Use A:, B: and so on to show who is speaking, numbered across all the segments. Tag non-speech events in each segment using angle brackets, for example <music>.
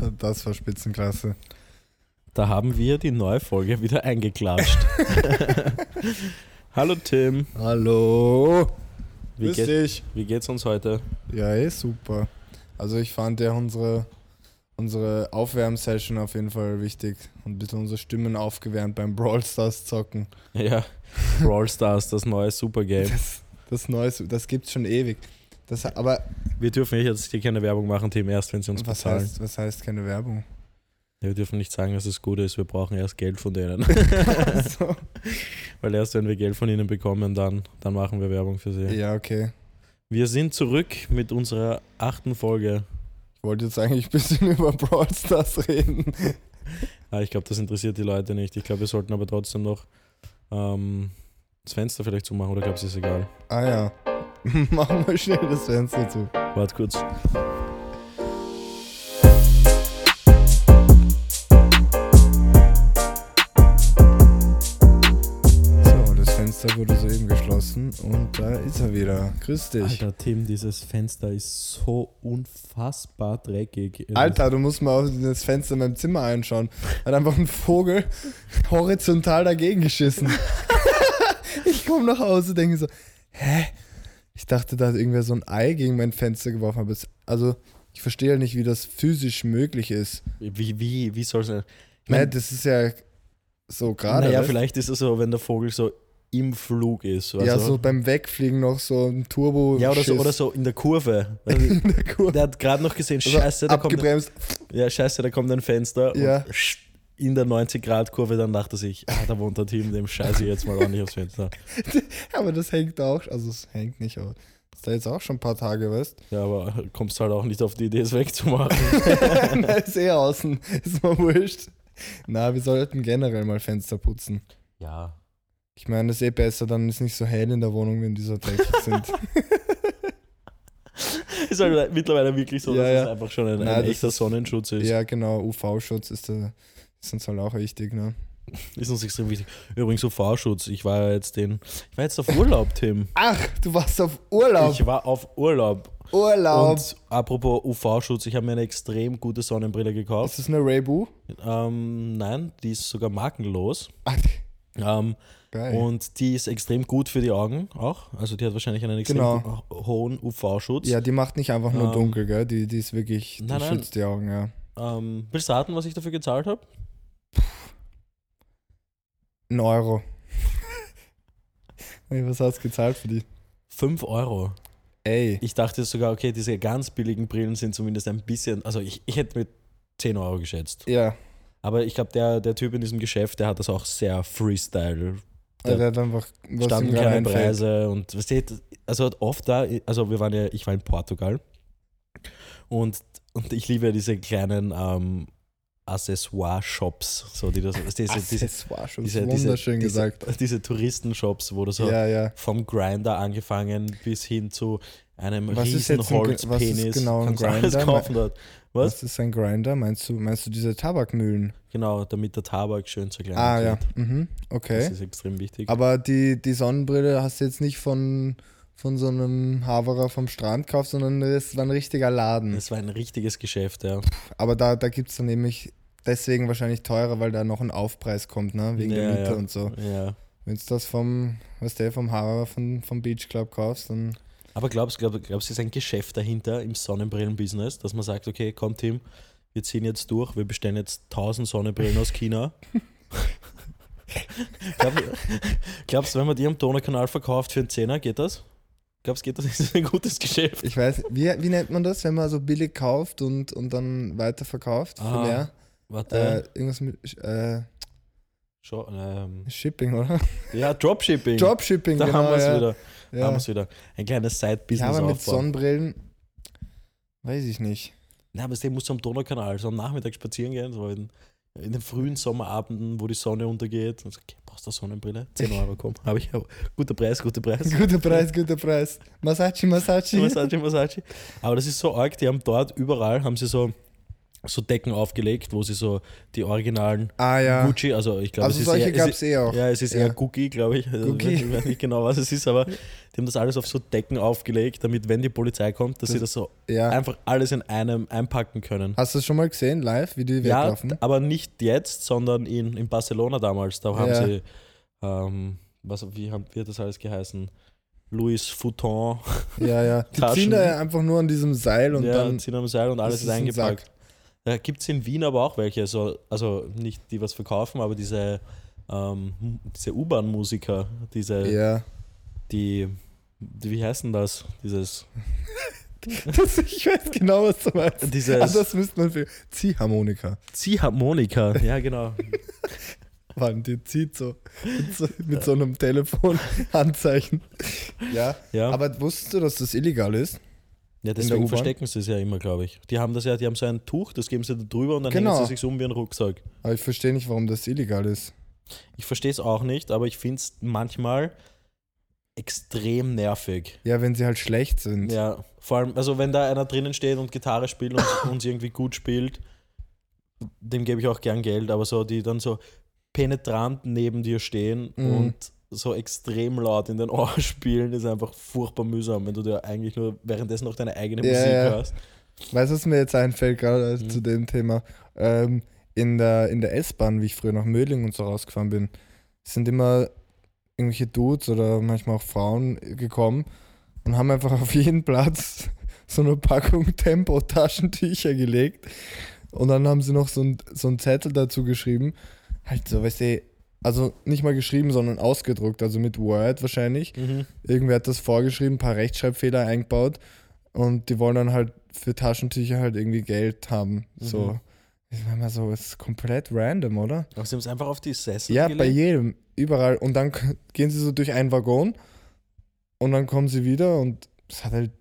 A: <laughs> Das war Spitzenklasse.
B: Da haben wir die neue Folge wieder eingeklatscht. <laughs> <laughs> Hallo Tim,
A: Hallo.
B: wie,
A: Grüß dich.
B: wie geht's uns heute?
A: Ja, eh super. Also ich fand ja unsere, unsere Aufwärmsession auf jeden Fall wichtig. Und ein bisschen unsere Stimmen aufgewärmt beim Brawl Stars zocken.
B: Ja, Brawl Stars, das neue Supergame.
A: Das, das Neues, das gibt's schon ewig. Das, aber
B: Wir dürfen nicht jetzt hier keine Werbung machen, Tim, erst wenn sie uns
A: was
B: bezahlen.
A: heißt, was heißt keine Werbung?
B: Ja, wir dürfen nicht sagen, dass es gut ist, wir brauchen erst Geld von denen. <laughs>
A: so. <laughs>
B: Weil erst wenn wir Geld von ihnen bekommen, dann, dann machen wir Werbung für sie.
A: Ja, okay.
B: Wir sind zurück mit unserer achten Folge.
A: Ich wollte jetzt eigentlich ein bisschen <laughs> über Brawl Stars reden.
B: Ah, ich glaube, das interessiert die Leute nicht. Ich glaube, wir sollten aber trotzdem noch ähm, das Fenster vielleicht zumachen oder glaubst du, ist egal?
A: Ah ja. <laughs> Machen wir schnell das Fenster zu.
B: Warte kurz.
A: So, das Fenster wurde soeben geschlossen und da ist er wieder. Grüß dich.
B: Alter, Tim, dieses Fenster ist so unfassbar dreckig.
A: Alter, du musst mal auf das Fenster in meinem Zimmer einschauen. Hat einfach ein Vogel <laughs> horizontal dagegen geschissen. <laughs> ich komme nach Hause, denke so, hä? Ich dachte, da hat irgendwer so ein Ei gegen mein Fenster geworfen. Aber es, also, ich verstehe ja nicht, wie das physisch möglich ist.
B: Wie, wie, wie soll es sein? Ich
A: Naja,
B: mein,
A: das ist ja so gerade.
B: naja, vielleicht ist es so, wenn der Vogel so im Flug ist.
A: Ja,
B: weißt du?
A: so beim Wegfliegen noch so ein Turbo.
B: ja oder, so, oder so in der Kurve. <laughs> Also,
A: in der Kurve.
B: der hat gerade noch gesehen,
A: Also
B: scheiße, da kommt,
A: abgebremst.
B: ja, scheiße, da kommt ein Fenster
A: Ja.
B: und in der 90-Grad-Kurve, dann dachte sich, ah, da wohnt der Team, dem scheiße ich jetzt mal ordentlich aufs Fenster.
A: Aber das hängt auch, also es hängt nicht, aber das ist da jetzt auch schon ein paar Tage, weißt
B: Ja, aber kommst halt auch nicht auf die Idee, es wegzumachen. <laughs>
A: Na, ist eh außen, ist mal wurscht. Na, wir sollten generell mal Fenster putzen.
B: Ja.
A: Ich meine, das ist eh besser, dann ist nicht so hell in der Wohnung, wenn die so dreckig sind. <laughs>
B: Ist halt mittlerweile wirklich so,
A: Ja,
B: dass
A: ja.
B: es einfach schon ein,
A: Nein,
B: ein
A: das
B: echter
A: ist-
B: Sonnenschutz ist.
A: ja, genau, UV-Schutz ist, da, ist uns halt auch wichtig, ne?
B: Ist uns extrem wichtig. Übrigens UV-Schutz. Ich war ja jetzt den. Ich war jetzt auf Urlaub, Tim.
A: Ach, du warst auf Urlaub.
B: Ich war auf Urlaub.
A: Urlaub.
B: Und apropos UV-Schutz, ich habe mir eine extrem gute Sonnenbrille gekauft.
A: ist das eine Raybu?
B: Ähm, nein, die ist sogar markenlos.
A: Ach,
B: Ähm,
A: geil.
B: und die ist extrem gut für die Augen auch. Also die hat wahrscheinlich einen extrem
A: Genau.
B: hohen UV-Schutz.
A: ja, die macht nicht einfach nur
B: Ähm,
A: dunkel, gell? Die, die ist wirklich, die
B: nein, nein.
A: schützt die Augen, ja.
B: Ähm, willst du raten, was ich dafür gezahlt habe?
A: Ein Euro. <laughs> nee, was hast du gezahlt für die?
B: 5 Euro.
A: Ey.
B: Ich dachte sogar, okay, diese ganz billigen Brillen sind zumindest ein bisschen. Also ich, ich hätte mit 10 Euro geschätzt.
A: Ja,
B: Aber ich glaube, der, der Typ in diesem Geschäft, der hat das auch sehr Freestyle.
A: der, der hat einfach was
B: Standen keine
A: einfällt.
B: Preise und was steht, also hat oft da, also wir waren ja, ich war in Portugal und, und ich liebe ja diese kleinen ähm, Accessoire-Shops, so die das, diese,
A: Accessoire-Schutz,
B: diese, diese,
A: wunderschön
B: diese,
A: gesagt. <laughs>
B: diese Touristenshops, wo du so
A: Ja, ja.
B: vom Grinder angefangen bis hin zu einem
A: Was ist
B: riesen
A: jetzt ein
B: Holzpenis
A: genau ein Grinder?
B: kaufen dort. Was?
A: Was ist ein Grinder? Meinst du, meinst du diese Tabakmühlen?
B: Genau, damit der Tabak schön zerkleinert
A: Ah, ja.
B: wird.
A: Mhm.
B: Das
A: Okay.
B: ist extrem wichtig.
A: Aber die, die Sonnenbrille hast du jetzt nicht von, von so einem Haverer vom Strand gekauft, sondern es war ein richtiger Laden.
B: Es war ein richtiges Geschäft, ja.
A: Aber da, da gibt es dann nämlich deswegen wahrscheinlich teurer, weil da noch ein Aufpreis kommt, ne? Wegen
B: ja,
A: der Miete
B: ja.
A: und so.
B: Ja.
A: Wenn du das vom, was der vom Haverer von, vom Beach Club kaufst, dann.
B: Aber glaubst du, glaub, glaubst, du, ist ein Geschäft dahinter im Sonnenbrillen-Business, dass man sagt, okay, komm Tim, wir ziehen jetzt durch, wir bestellen jetzt 1000 Sonnenbrillen aus China. <laughs> Glaub, glaubst du, wenn man die am Donaukanal verkauft für einen Zehner, geht das? Glaubst du, geht das? Ist ein gutes Geschäft?
A: Ich weiß, wie, wie nennt man das, wenn man so billig kauft und, und dann weiterverkauft für
B: Ah,
A: mehr?
B: Warte,
A: Äh, irgendwas mit äh,
B: ähm,
A: Shipping, oder?
B: ja, Dropshipping.
A: Dropshipping,
B: da
A: genau.
B: haben wir es
A: ja.
B: wieder.
A: Ja.
B: Haben wir's wieder. Ein kleines
A: ja,
B: Side-Business
A: aber mit
B: aufbauen.
A: Sonnenbrillen, weiß ich nicht.
B: Na, aber du musst am Donaukanal so am Nachmittag spazieren gehen, so in, in den frühen Sommerabenden, wo die Sonne untergeht. Und so, okay, brauchst du eine Sonnenbrille? 10 Euro, komm. Habe ich. Guter Preis, guter Preis. <laughs>
A: Guter Preis, guter Preis. Masachi, Masachi.
B: Massage, Massage. Aber das ist so arg, die haben dort überall, haben sie so so Decken aufgelegt, wo sie so die originalen
A: Ah ja.
B: Gucci, also ich glaube,
A: also
B: es ist
A: solche
B: eher,
A: gab
B: es
A: eh auch.
B: ja, es ist
A: Ja.
B: eher Cookie, glaube ich. Also. Ich weiß nicht genau, was es ist, aber <laughs> die haben das alles auf so Decken aufgelegt, damit, wenn die Polizei kommt, dass
A: Das-
B: sie das so
A: Ja.
B: einfach alles in einem einpacken können.
A: Hast du es schon mal gesehen, live, wie die
B: Ja,
A: weglaufen?
B: aber nicht jetzt, sondern in, in Barcelona damals. Da haben
A: Ja.
B: sie, ähm, was, wie, haben, wie hat das alles geheißen? Louis Fouton.
A: Ja, ja. <laughs> Die
B: Taschen.
A: ziehen da ja einfach nur an diesem Seil und
B: ja,
A: dann.
B: ziehen am Seil und alles
A: ist
B: ist, eingepackt.
A: Sack.
B: Da gibt es in Wien aber auch welche, so, also nicht die was verkaufen, aber diese, ähm, diese U-Bahn-Musiker, diese,
A: Ja.
B: die, die, wie heißen das? Dieses, <laughs>
A: Das, ich weiß genau, was du meinst.
B: dieses
A: Also das müsste man für Ziehharmonika.
B: Ziehharmonika, ja genau. <laughs>
A: Mann, die zieht so mit so, mit so einem Telefon-Handzeichen. Ja.
B: Ja,
A: Aber wusstest du, dass das illegal ist?
B: Ja deswegen verstecken sie es ja immer, glaube ich. Die haben das ja, die haben so ein Tuch, das geben sie da drüber und dann
A: Genau.
B: hängen sie sich so um wie ein Rucksack.
A: Aber ich verstehe nicht, warum das illegal ist.
B: Ich verstehe es auch nicht, aber ich finde es manchmal extrem nervig.
A: Ja, wenn sie halt schlecht sind.
B: Ja, vor allem, also wenn da einer drinnen steht und Gitarre spielt und uns irgendwie gut spielt, dem gebe ich auch gern Geld, aber so, die dann so penetrant neben dir stehen
A: Mhm.
B: und so extrem laut in den <laughs> Ohren spielen, ist einfach furchtbar mühsam, wenn du dir eigentlich nur währenddessen noch deine eigene
A: Ja,
B: Musik
A: ja.
B: hörst.
A: Weißt du, was mir jetzt einfällt, gerade
B: Mhm.
A: zu dem Thema? Ähm, in der, in der S-Bahn, wie ich früher nach Mödling und so rausgefahren bin, sind immer irgendwelche Dudes oder manchmal auch Frauen gekommen und haben einfach auf jeden Platz <laughs> so eine Packung Tempo-Taschentücher gelegt. Und dann haben sie noch so ein, so einen Zettel dazu geschrieben. Halt so, weißt du, also nicht mal geschrieben, sondern ausgedruckt, also mit Word wahrscheinlich.
B: Mhm.
A: Irgendwer hat das vorgeschrieben, ein paar Rechtschreibfehler eingebaut und die wollen dann halt für Taschentücher halt irgendwie Geld haben. So.
B: Mhm.
A: Ich meine mal so, es ist komplett random, oder?
B: Aber sie haben es einfach auf die Sessel
A: Ja, bei
B: gelegt.
A: jedem, überall. Und dann gehen sie so durch einen Waggon und dann kommen sie wieder und es hat halt,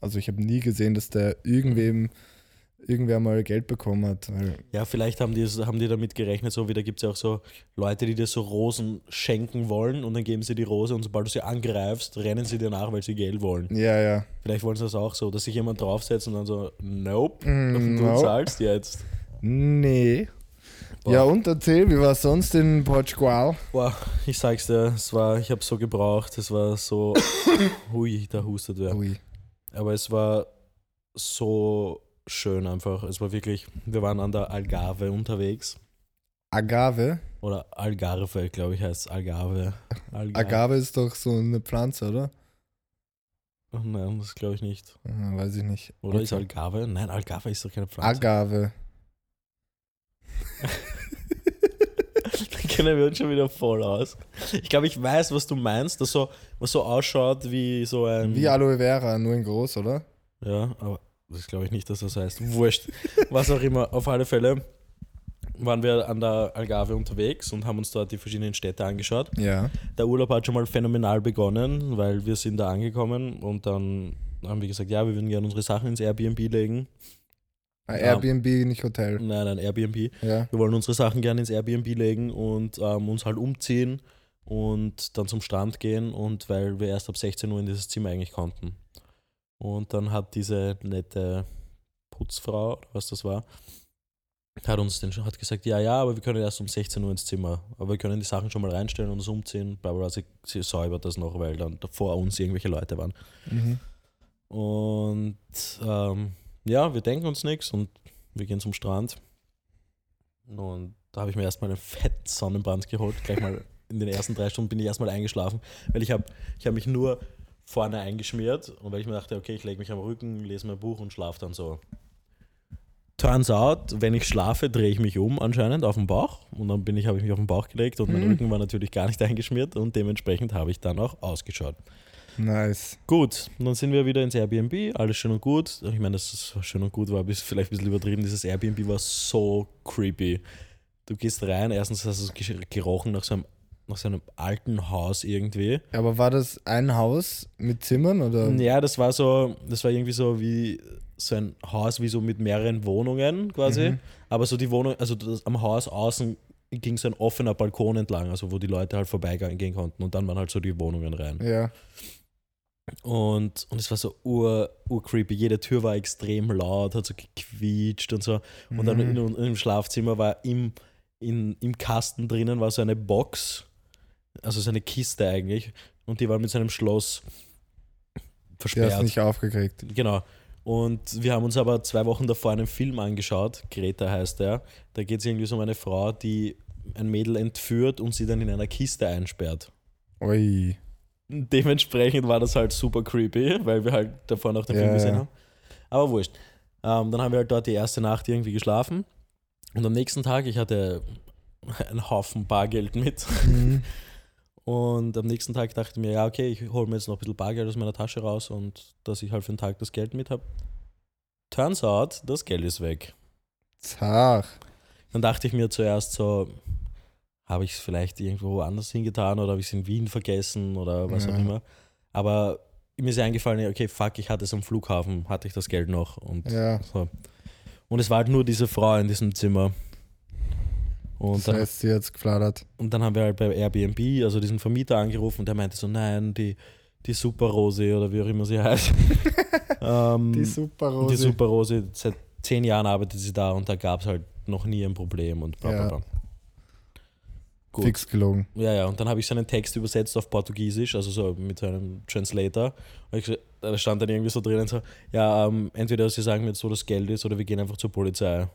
A: also ich habe nie gesehen, dass der irgendwem, irgendwer mal Geld bekommen hat.
B: Ja, vielleicht haben die, haben die damit gerechnet, so wie da gibt es ja auch so Leute, die dir so Rosen schenken wollen und dann geben sie die Rose und sobald du sie angreifst, rennen sie dir nach, weil sie Geld wollen.
A: ja, ja.
B: Vielleicht wollen sie das auch so, dass sich jemand draufsetzt und dann so, nope,
A: Mm, <laughs>
B: du
A: no.
B: zahlst jetzt.
A: Nee.
B: Boah.
A: Ja, und erzähl, wie war es sonst in Portugal?
B: Boah, ich sag's dir, es war, ich habe so gebraucht, es war so, <coughs> hui, da hustet wer.
A: Ui.
B: Aber es war so schön einfach. Es war wirklich, wir waren an der Algarve unterwegs.
A: Agave.
B: Oder Algarve, glaube ich, heißt es. Algarve. Algarve.
A: Agave ist doch so eine Pflanze, oder?
B: Ach nein, das glaube ich nicht.
A: Ah, weiß ich nicht.
B: Oder
A: Okay.
B: ist Algarve? Nein, Algarve ist doch keine Pflanze.
A: Agave.
B: Da <laughs> kennen wir uns schon wieder voll aus. Ich glaube, ich weiß, was du meinst, das so, was so ausschaut wie so ein.
A: Wie Aloe Vera, nur in groß, oder?
B: Ja, aber das glaube ich nicht, dass das heißt. Wurscht. Was auch immer. Auf alle Fälle waren wir an der Algarve unterwegs und haben uns dort die verschiedenen Städte angeschaut.
A: Ja.
B: Der Urlaub hat schon mal phänomenal begonnen, weil wir sind da angekommen und dann haben wir gesagt, ja, wir würden gerne unsere Sachen ins Airbnb legen.
A: Ah,
B: Ja.
A: Airbnb, nicht Hotel.
B: Nein, nein, Airbnb.
A: Ja.
B: Wir wollen unsere Sachen gerne ins Airbnb legen und ähm, uns halt umziehen und dann zum Strand gehen und weil wir erst ab 16 Uhr in dieses Zimmer eigentlich konnten. Und dann hat diese nette Putzfrau, was das war, hat uns den, hat gesagt, ja, ja, aber wir können erst um 16 Uhr ins Zimmer. Aber wir können die Sachen schon mal reinstellen und uns umziehen. Bla bla, bla. Sie, sie säubert das noch, weil dann vor uns irgendwelche Leute waren.
A: Mhm.
B: Und ähm, ja, wir denken uns nichts und wir gehen zum Strand. Und da habe ich mir erstmal einen fetten Sonnenbrand geholt. Gleich mal in den ersten drei Stunden bin ich erstmal eingeschlafen, weil ich habe ich hab mich nur vorne eingeschmiert und weil ich mir dachte, okay, ich lege mich am Rücken, lese mein Buch und schlafe dann so. Turns out, wenn ich schlafe, drehe ich mich um anscheinend auf den Bauch und dann bin ich, habe ich mich auf den Bauch gelegt und mein
A: Mhm.
B: Rücken war natürlich gar nicht <laughs> eingeschmiert und dementsprechend habe ich dann auch ausgeschaut.
A: Nice.
B: Gut, und dann sind wir wieder ins Airbnb, alles schön und gut. Ich meine, dass es schön und gut war, bis vielleicht ein bisschen übertrieben. Dieses Airbnb war so creepy. Du gehst rein, erstens hast du gerochen nach so, einem, nach so einem alten Haus irgendwie.
A: Aber war das ein Haus mit Zimmern oder?
B: Ja, das war so, das war irgendwie so wie so ein Haus wie so mit mehreren Wohnungen quasi.
A: Mhm.
B: Aber so die Wohnung, also das, am Haus außen ging so ein offener Balkon entlang, also wo die Leute halt vorbeigehen konnten und dann waren halt so die Wohnungen rein.
A: Ja.
B: Und, und es war so ur, ur creepy. Jede Tür war extrem laut, hat so gequietscht und so. Und dann
A: Mhm.
B: in, im Schlafzimmer war im, in, im Kasten drinnen war so eine Box, also so eine Kiste eigentlich. Und die war mit so einem Schloss versperrt.
A: du nicht aufgekriegt.
B: Genau. Und wir haben uns aber zwei Wochen davor einen Film angeschaut, Greta heißt der. Da geht es irgendwie so um eine Frau, die ein Mädel entführt und sie dann in einer Kiste einsperrt.
A: Ui.
B: Dementsprechend war das halt super creepy, weil wir halt davor noch den
A: Ja,
B: Film gesehen haben. Aber wurscht. Ähm, dann haben wir halt dort die erste Nacht irgendwie geschlafen. Und am nächsten Tag, ich hatte einen Haufen Bargeld mit.
A: Mhm. <laughs>
B: Und am nächsten Tag dachte ich mir, ja, okay, ich hole mir jetzt noch ein bisschen Bargeld aus meiner Tasche raus und dass ich halt für den Tag das Geld mit habe. Turns out, das Geld ist weg.
A: Zach.
B: Dann dachte ich mir zuerst so, habe ich es vielleicht irgendwo anders hingetan oder habe ich es in Wien vergessen oder was
A: Ja.
B: auch immer. Aber mir ist eingefallen, okay, fuck, ich hatte es am Flughafen, hatte ich das Geld noch. Und,
A: Ja.
B: so. und es war halt nur diese Frau in diesem Zimmer. Und
A: Das
B: dann,
A: heißt, sie hat's gefladert.
B: und dann haben wir halt bei Airbnb, also diesen Vermieter angerufen und der meinte so, nein, die, die Super Rose oder wie auch immer sie heißt. <laughs> ähm,
A: Die Super
B: die
A: Rose.
B: Super Rose, seit zehn Jahren arbeitet sie da und da gab es halt noch nie ein Problem und bla bla
A: Ja.
B: bla. Gut.
A: Fix gelogen.
B: Ja, ja, und dann habe ich seinen Text übersetzt auf Portugiesisch, also so mit einem Translator. Ich, da stand dann irgendwie so drinnen so, ja, ähm, entweder sie sagen mir jetzt, wo das Geld ist oder wir gehen einfach zur Polizei.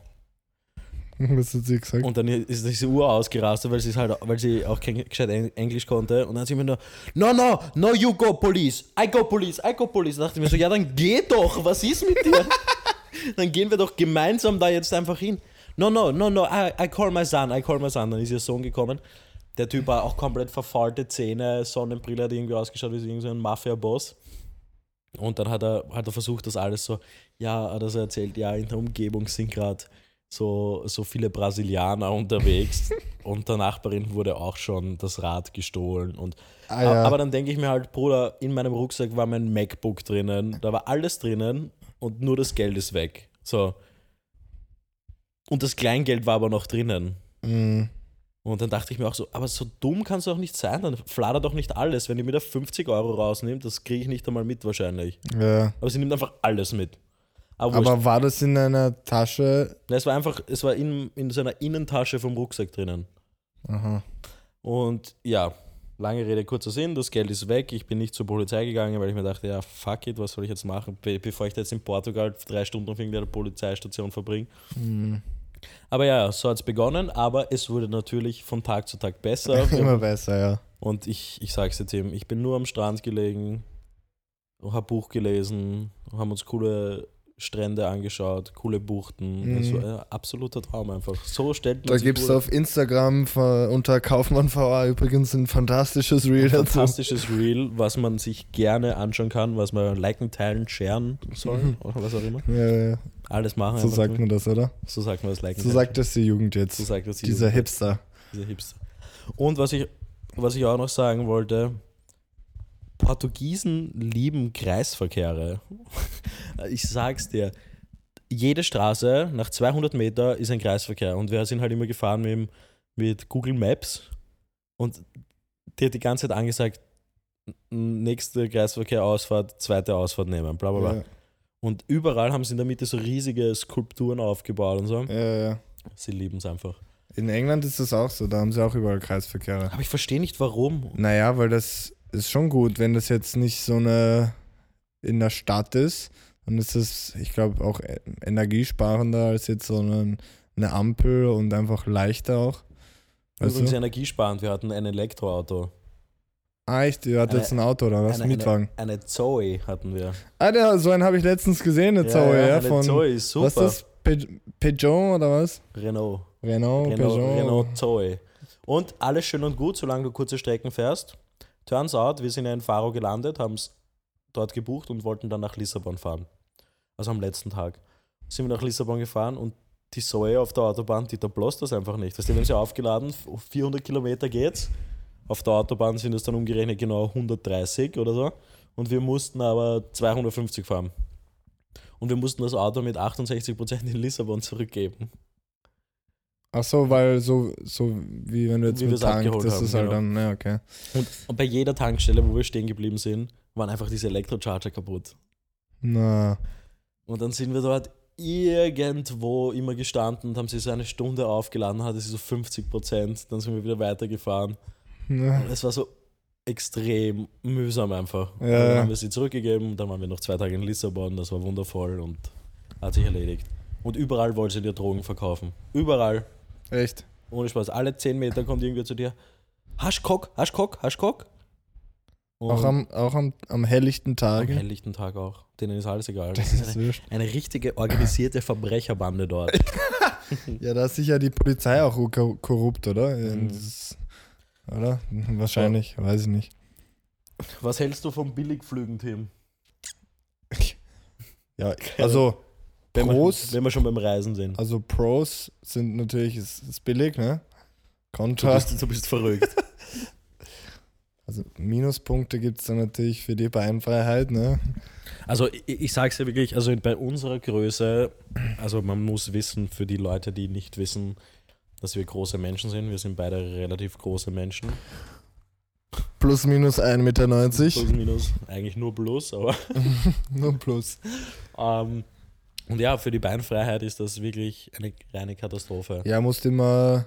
B: <laughs>
A: Was hat sie gesagt?
B: Und dann ist diese Uhr ausgerastet, weil sie halt, weil sie auch kein gescheit Eng- Englisch konnte. Und dann hat sie mir nur, no, no, no, you go police, I go police, I go police. Da dachte ich mir so, ja, dann geh doch, was ist mit dir? <laughs> dann gehen wir doch gemeinsam da jetzt einfach hin. No, no, no, no, I, I call my son, I call my son. Dann ist ihr Sohn gekommen. Der Typ war auch komplett verfaulte Zähne, Sonnenbrille, hat irgendwie ausgeschaut wie so irgend so ein Mafia-Boss. Und dann hat er, hat er versucht, das alles so, ja, hat er so erzählt, ja, in der Umgebung sind gerade so, so viele Brasilianer unterwegs <laughs> und der Nachbarin wurde auch schon das Rad gestohlen. Und,
A: ah, ja.
B: Aber dann denke ich mir halt, Bruder, in meinem Rucksack war mein MacBook drinnen, da war alles drinnen und nur das Geld ist weg. So. Und das Kleingeld war aber noch drinnen.
A: Mhm.
B: Und dann dachte ich mir auch so, aber so dumm kann es doch nicht sein, dann fladert doch nicht alles. Wenn die mir da 50 Euro rausnimmt, das kriege ich nicht einmal mit wahrscheinlich.
A: ja.
B: Aber sie nimmt einfach alles mit. Aber, wurscht.
A: Aber war das in einer Tasche?
B: Na, es war einfach, es war in, in so einer Innentasche vom Rucksack drinnen.
A: Aha.
B: Und ja, lange Rede, kurzer Sinn, das Geld ist weg. Ich bin nicht zur Polizei gegangen, weil ich mir dachte, ja, fuck it, was soll ich jetzt machen, be bevor ich da jetzt in Portugal drei Stunden auf irgendeiner Polizeistation verbringe.
A: Mhm.
B: Aber ja, so hat es begonnen, aber es wurde natürlich von Tag zu Tag besser. <laughs>
A: Immer besser, ja.
B: Und ich, ich sag's dir, Tim, ich bin nur am Strand gelegen, hab Buch gelesen, haben uns coole Strände angeschaut, coole Buchten.
A: Mhm.
B: War ein absoluter Traum einfach. So stellt man
A: Da gibt es auf Instagram von- unter Kaufmann VA übrigens ein fantastisches Reel
B: ein
A: dazu.
B: fantastisches Reel, was man sich gerne anschauen kann, was man liken, teilen, sharen soll
A: Mhm.
B: oder was auch immer.
A: Ja, ja.
B: Alles machen.
A: So sagt man das, oder?
B: so sagt man das liken.
A: So sagt das die Jugend jetzt.
B: so sagt das die
A: Dieser
B: Jugend.
A: Hipster.
B: Dieser Hipster. Und was ich, was ich auch noch sagen wollte, Portugiesen lieben Kreisverkehre. <laughs> Ich sag's dir, jede Straße nach 200 Meter ist ein Kreisverkehr und wir sind halt immer gefahren mit, mit Google Maps und die hat die ganze Zeit angesagt, nächste Kreisverkehr-Ausfahrt, zweite Ausfahrt nehmen, bla bla bla.
A: Ja,
B: Und überall haben sie in der Mitte so riesige Skulpturen aufgebaut und so.
A: ja, ja.
B: Sie lieben es einfach.
A: In England ist das auch so, da haben sie auch überall Kreisverkehre.
B: Aber ich verstehe nicht warum.
A: Naja, weil das ist schon gut, wenn das jetzt nicht so eine in der Stadt ist, dann ist das, ich glaube, auch e- energiesparender als jetzt so eine, eine Ampel und einfach leichter auch. Weißt
B: Übrigens
A: du?
B: energiesparend, wir hatten ein Elektroauto.
A: Ah, echt? Ihr hattet jetzt ein Auto oder was?
B: Eine,
A: Mietwagen.
B: Eine, eine Zoe hatten wir.
A: Ah, der, so einen habe ich letztens gesehen, eine Zoe, ja,
B: eine
A: von.
B: Zoe ist super.
A: Was ist das? Pe Peugeot oder was?
B: Renault.
A: Renault,
B: Renault,
A: Peugeot.
B: Renault Zoe. Und alles schön und gut, solange du kurze Strecken fährst. Turns out, wir sind ja in Faro gelandet, haben es dort gebucht und wollten dann nach Lissabon fahren. Also am letzten Tag. Sind wir nach Lissabon gefahren und die Zoe auf der Autobahn, die da bloß das einfach nicht. Weißt du, wir haben sie aufgeladen, 400 Kilometer geht's. Auf der Autobahn sind es dann umgerechnet genau 130 oder so. Und wir mussten aber 250 fahren. Und wir mussten das Auto mit 68% in Lissabon <laughs> zurückgeben.
A: Ach so, weil so, so wie wenn du jetzt
B: Wie
A: mit Tank, das
B: haben,
A: ist halt
B: genau.
A: dann, ja, okay.
B: Und, und bei jeder Tankstelle, wo wir stehen geblieben sind, waren einfach diese Elektrocharger kaputt.
A: Na,
B: Und dann sind wir dort irgendwo immer gestanden und haben sie so eine Stunde aufgeladen, hatte sie so 50 Prozent, dann sind wir wieder weitergefahren.
A: na.
B: Und es war so extrem mühsam einfach.
A: Ja.
B: Dann haben wir sie zurückgegeben, dann waren wir noch zwei Tage in Lissabon, das war wundervoll und hat sich erledigt. Und überall wollte sie dir Drogen verkaufen. Überall.
A: Echt?
B: Ohne Spaß. Alle 10 Meter kommt irgendwer zu dir. Hast Kock, hast Kock, hast Kock? Und
A: Auch am, auch am, am helllichten
B: am
A: Tag.
B: helllichten Tag auch. Denen ist alles egal.
A: Das
B: Das ist eine, eine richtige organisierte Verbrecherbande dort. <laughs>
A: Ja, da ist sicher die Polizei auch ko- korrupt, oder?
B: Mhm.
A: Das oder? Wahrscheinlich, weiß ich nicht.
B: Was hältst du vom Billigflügen, Tim? <laughs>
A: Ja, also
B: Wenn
A: Pros,
B: Wir, wenn wir schon beim Reisen sind.
A: also Pros sind natürlich, ist, ist billig, ne?
B: Du
A: Contra,
B: bist, du bist verrückt. <laughs>
A: also Minuspunkte gibt es dann natürlich für die Beinfreiheit, ne?
B: Also ich, ich sage es ja wirklich, also bei unserer Größe, also man muss wissen, für die Leute, die nicht wissen, dass wir große Menschen sind, wir sind beide relativ große Menschen.
A: Plus minus 1,90 Meter.
B: Plus, minus, eigentlich nur plus, aber <laughs>
A: Nur plus. <laughs>
B: ähm, und ja, für die Beinfreiheit ist das wirklich eine reine Katastrophe.
A: Ja, musst immer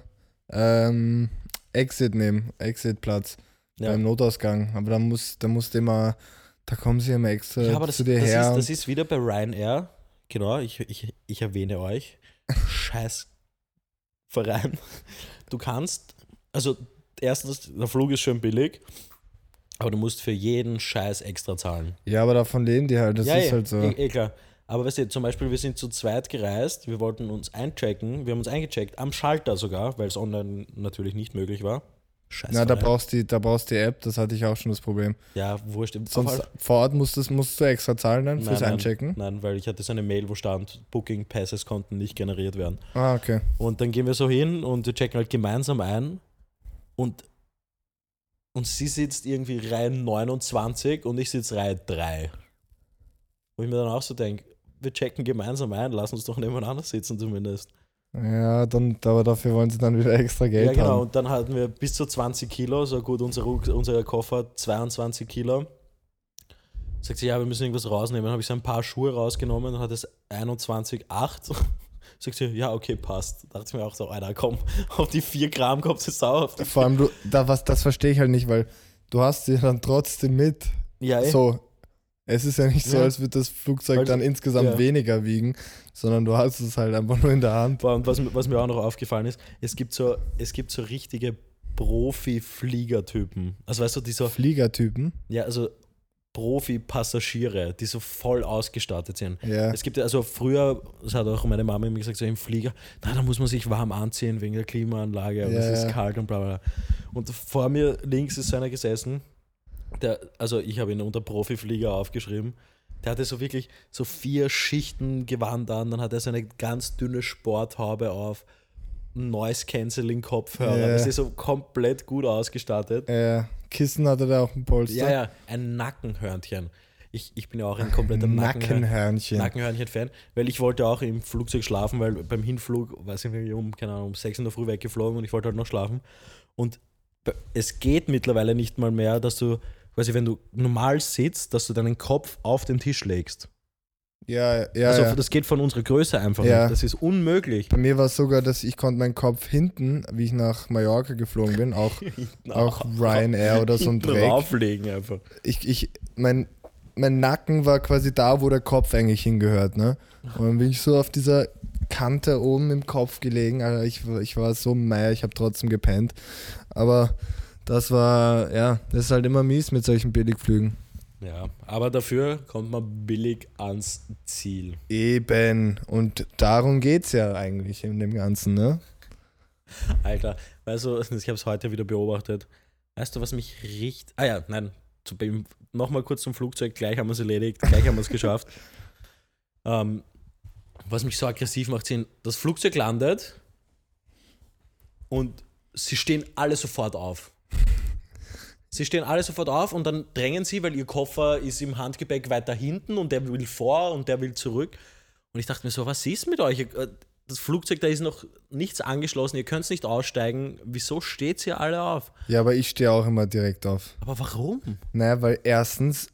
A: ähm, Exit nehmen, Exitplatz
B: Ja.
A: beim Notausgang. Aber da muss, da musst du immer, da kommen sie immer extra
B: Ja, aber das,
A: zu dir
B: das,
A: her.
B: ist, das ist wieder bei Ryanair. Genau, ich, ich, ich erwähne euch. Scheiß Verein. Du kannst, also erstens, der Flug ist schön billig, aber du musst für jeden Scheiß extra zahlen.
A: ja, aber davon leben die halt. Das
B: ja,
A: ist
B: ja,
A: halt so.
B: Eh, eh klar. Aber weißt du, zum Beispiel, wir sind zu zweit gereist, wir wollten uns einchecken, wir haben uns eingecheckt, am Schalter sogar, weil es online natürlich nicht möglich war. Scheiß
A: Na, da brauchst du da brauchst die App, das hatte ich auch schon das Problem.
B: Ja, wurscht.
A: Sonst vor Ort musst, du's- musst du extra zahlen dann fürs
B: nein,
A: Einchecken.
B: Nein, weil ich hatte so eine Mail, wo stand, Booking Passes konnten nicht generiert werden.
A: Ah, okay.
B: Und dann gehen wir so hin und wir checken halt gemeinsam ein und, und sie sitzt irgendwie Reihe 29 und ich sitze Reihe 3. Wo ich mir dann auch so denke, wir checken gemeinsam ein, lass uns doch nebeneinander sitzen zumindest.
A: Ja, dann, aber dafür wollen sie dann wieder extra Geld
B: ja, genau.
A: haben.
B: Und dann hatten wir bis zu 20 Kilo, so gut, unser, unser Koffer 22 Kilo. Sagt sie, ja, wir müssen irgendwas rausnehmen. Dann habe ich so ein paar Schuhe rausgenommen und hat es 21,8. <laughs> Sagt sie, ja, okay, passt. Da dachte ich mir auch so, Alter, komm, <laughs> auf die 4 Gramm kommt es sauer.
A: Vor allem, du, da, was, das verstehe ich halt nicht, weil du hast sie dann trotzdem mit.
B: ja, ey.
A: So. Es ist ja nicht so,
B: Ja.
A: als würde das Flugzeug
B: Weil-
A: dann insgesamt
B: ja.
A: weniger wiegen, sondern du hast es halt einfach nur in der Hand.
B: Boah, Und was, mir- was mir auch noch aufgefallen ist, es gibt so, es gibt so richtige Profi-Fliegertypen. Also weißt du, die so,
A: Fliegertypen.
B: ja, also Profi-Passagiere, die so voll ausgestattet sind.
A: Ja.
B: Es gibt ja, also früher, das hat auch meine Mama immer gesagt, so im Flieger, na, da muss man sich warm anziehen wegen der Klimaanlage und
A: Ja,
B: es ist kalt und bla bla bla. Und vor mir links ist so einer gesessen, der, also ich habe ihn unter Profiflieger aufgeschrieben, der hatte so wirklich so vier Schichten Gewand an, dann hat er so eine ganz dünne Sporthaube auf, Noise-Canceling-Kopfhörer,
A: Ja.
B: das ist so komplett gut ausgestattet.
A: Äh, Kissen hatte da auch ein Polster.
B: Ja, ja, ein Nackenhörnchen. Ich, ich bin ja auch ein kompletter Nackenhörnchen.
A: Nackenhörnchen.
B: Nackenhörnchen-Fan, weil ich wollte auch im Flugzeug schlafen, weil beim Hinflug, weiß ich nicht, um, keine Ahnung, um 6 in der Früh weggeflogen und ich wollte halt noch schlafen. Und es geht mittlerweile nicht mal mehr, dass du, quasi, wenn du normal sitzt, dass du deinen Kopf auf den Tisch legst.
A: Ja, ja,
B: also
A: ja.
B: das geht von unserer Größe einfach
A: Ja.
B: nicht. Das ist unmöglich.
A: Bei mir war es sogar, dass ich konnte meinen Kopf hinten, wie ich nach Mallorca geflogen bin, auch, <laughs> auch Ryanair oder so ein Dreck.
B: rauflegen einfach.
A: Ich, ich, mein, mein Nacken war quasi da, wo der Kopf eigentlich hingehört, ne? Und dann bin ich so auf dieser Kante oben im Kopf gelegen. Alter, ich, war- ich war so meier, ich habe trotzdem gepennt. Aber das war, ja, das ist halt immer mies mit solchen Billigflügen.
B: Ja, aber dafür kommt man billig ans Ziel.
A: Eben. Und darum geht es ja eigentlich in dem Ganzen, ne?
B: Alter, weißt du, ich habe es heute wieder beobachtet. Weißt du, was mich riecht? Ah ja, nein, zu, nochmal kurz zum Flugzeug, gleich haben wir es erledigt, gleich haben wir es <laughs> geschafft. Ähm, was mich so aggressiv macht, sind, das Flugzeug landet und sie stehen alle sofort auf. Sie stehen alle sofort auf und dann drängen sie, weil ihr Koffer ist im Handgepäck weiter hinten und der will vor und der will zurück. Und ich dachte mir so, was ist mit euch? Äh, Das Flugzeug, da ist noch nichts angeschlossen, ihr könnt nicht aussteigen. Wieso steht ihr alle auf?
A: Ja, aber ich stehe auch immer direkt auf.
B: Aber warum?
A: Naja, weil erstens,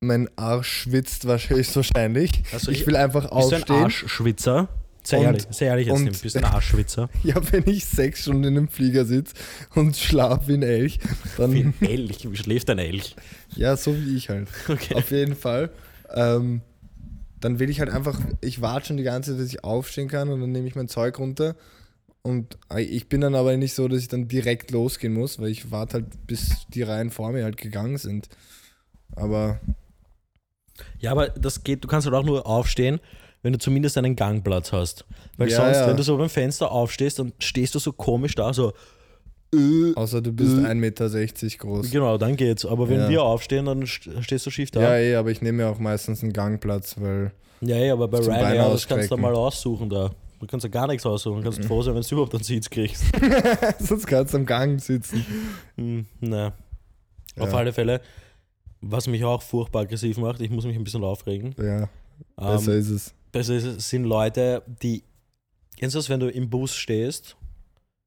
A: mein Arsch schwitzt wahrscheinlich.
B: Also
A: ich
B: ich-
A: will einfach
B: Bist du ein
A: aufstehen.
B: Arschschwitzer? Sehr
A: Und-
B: ehrlich, sehr ehrlich jetzt,
A: und-.
B: Bist ein Arschschwitzer? <laughs>
A: Ja, wenn ich sechs Stunden in einem Flieger sitze und schlafe wie ein Elch, dann.
B: Wie ein Elch. Wie schläft ein Elch?
A: Ja, so wie ich halt.
B: Okay.
A: Auf jeden Fall. Ähm, dann will ich halt einfach, ich warte schon die ganze Zeit, dass ich aufstehen kann und dann nehme ich mein Zeug runter. Und ich bin dann aber nicht so, dass ich dann direkt losgehen muss, weil ich warte halt, bis die Reihen vor mir halt gegangen sind. Aber
B: Ja, aber das geht, du kannst halt auch nur aufstehen, wenn du zumindest einen Gangplatz hast. Weil
A: Ja,
B: sonst,
A: ja.
B: wenn du so beim Fenster aufstehst, dann stehst du so komisch da, so,
A: außer du bist
B: Äh.
A: 1,60 Meter groß.
B: genau, dann geht's. Aber wenn
A: Ja.
B: wir aufstehen, dann st- stehst du schief da.
A: Ja, eh, aber ich nehme ja auch meistens einen Gangplatz, weil.
B: Ja, ja, aber bei Ryanair,
A: Bein
B: das kannst du mal aussuchen da. Du kannst ja gar nichts aussuchen. Du kannst <laughs> froh sein, wenn du überhaupt einen Sitz kriegst. <laughs>
A: Sonst kannst du am Gang sitzen.
B: Hm, na. Auf
A: Ja.
B: alle Fälle, was mich auch furchtbar aggressiv macht, ich muss mich ein bisschen aufregen.
A: Ja, besser
B: Ähm,
A: ist es.
B: Besser ist es, sind Leute, die. Kennst du das, wenn du im Bus stehst?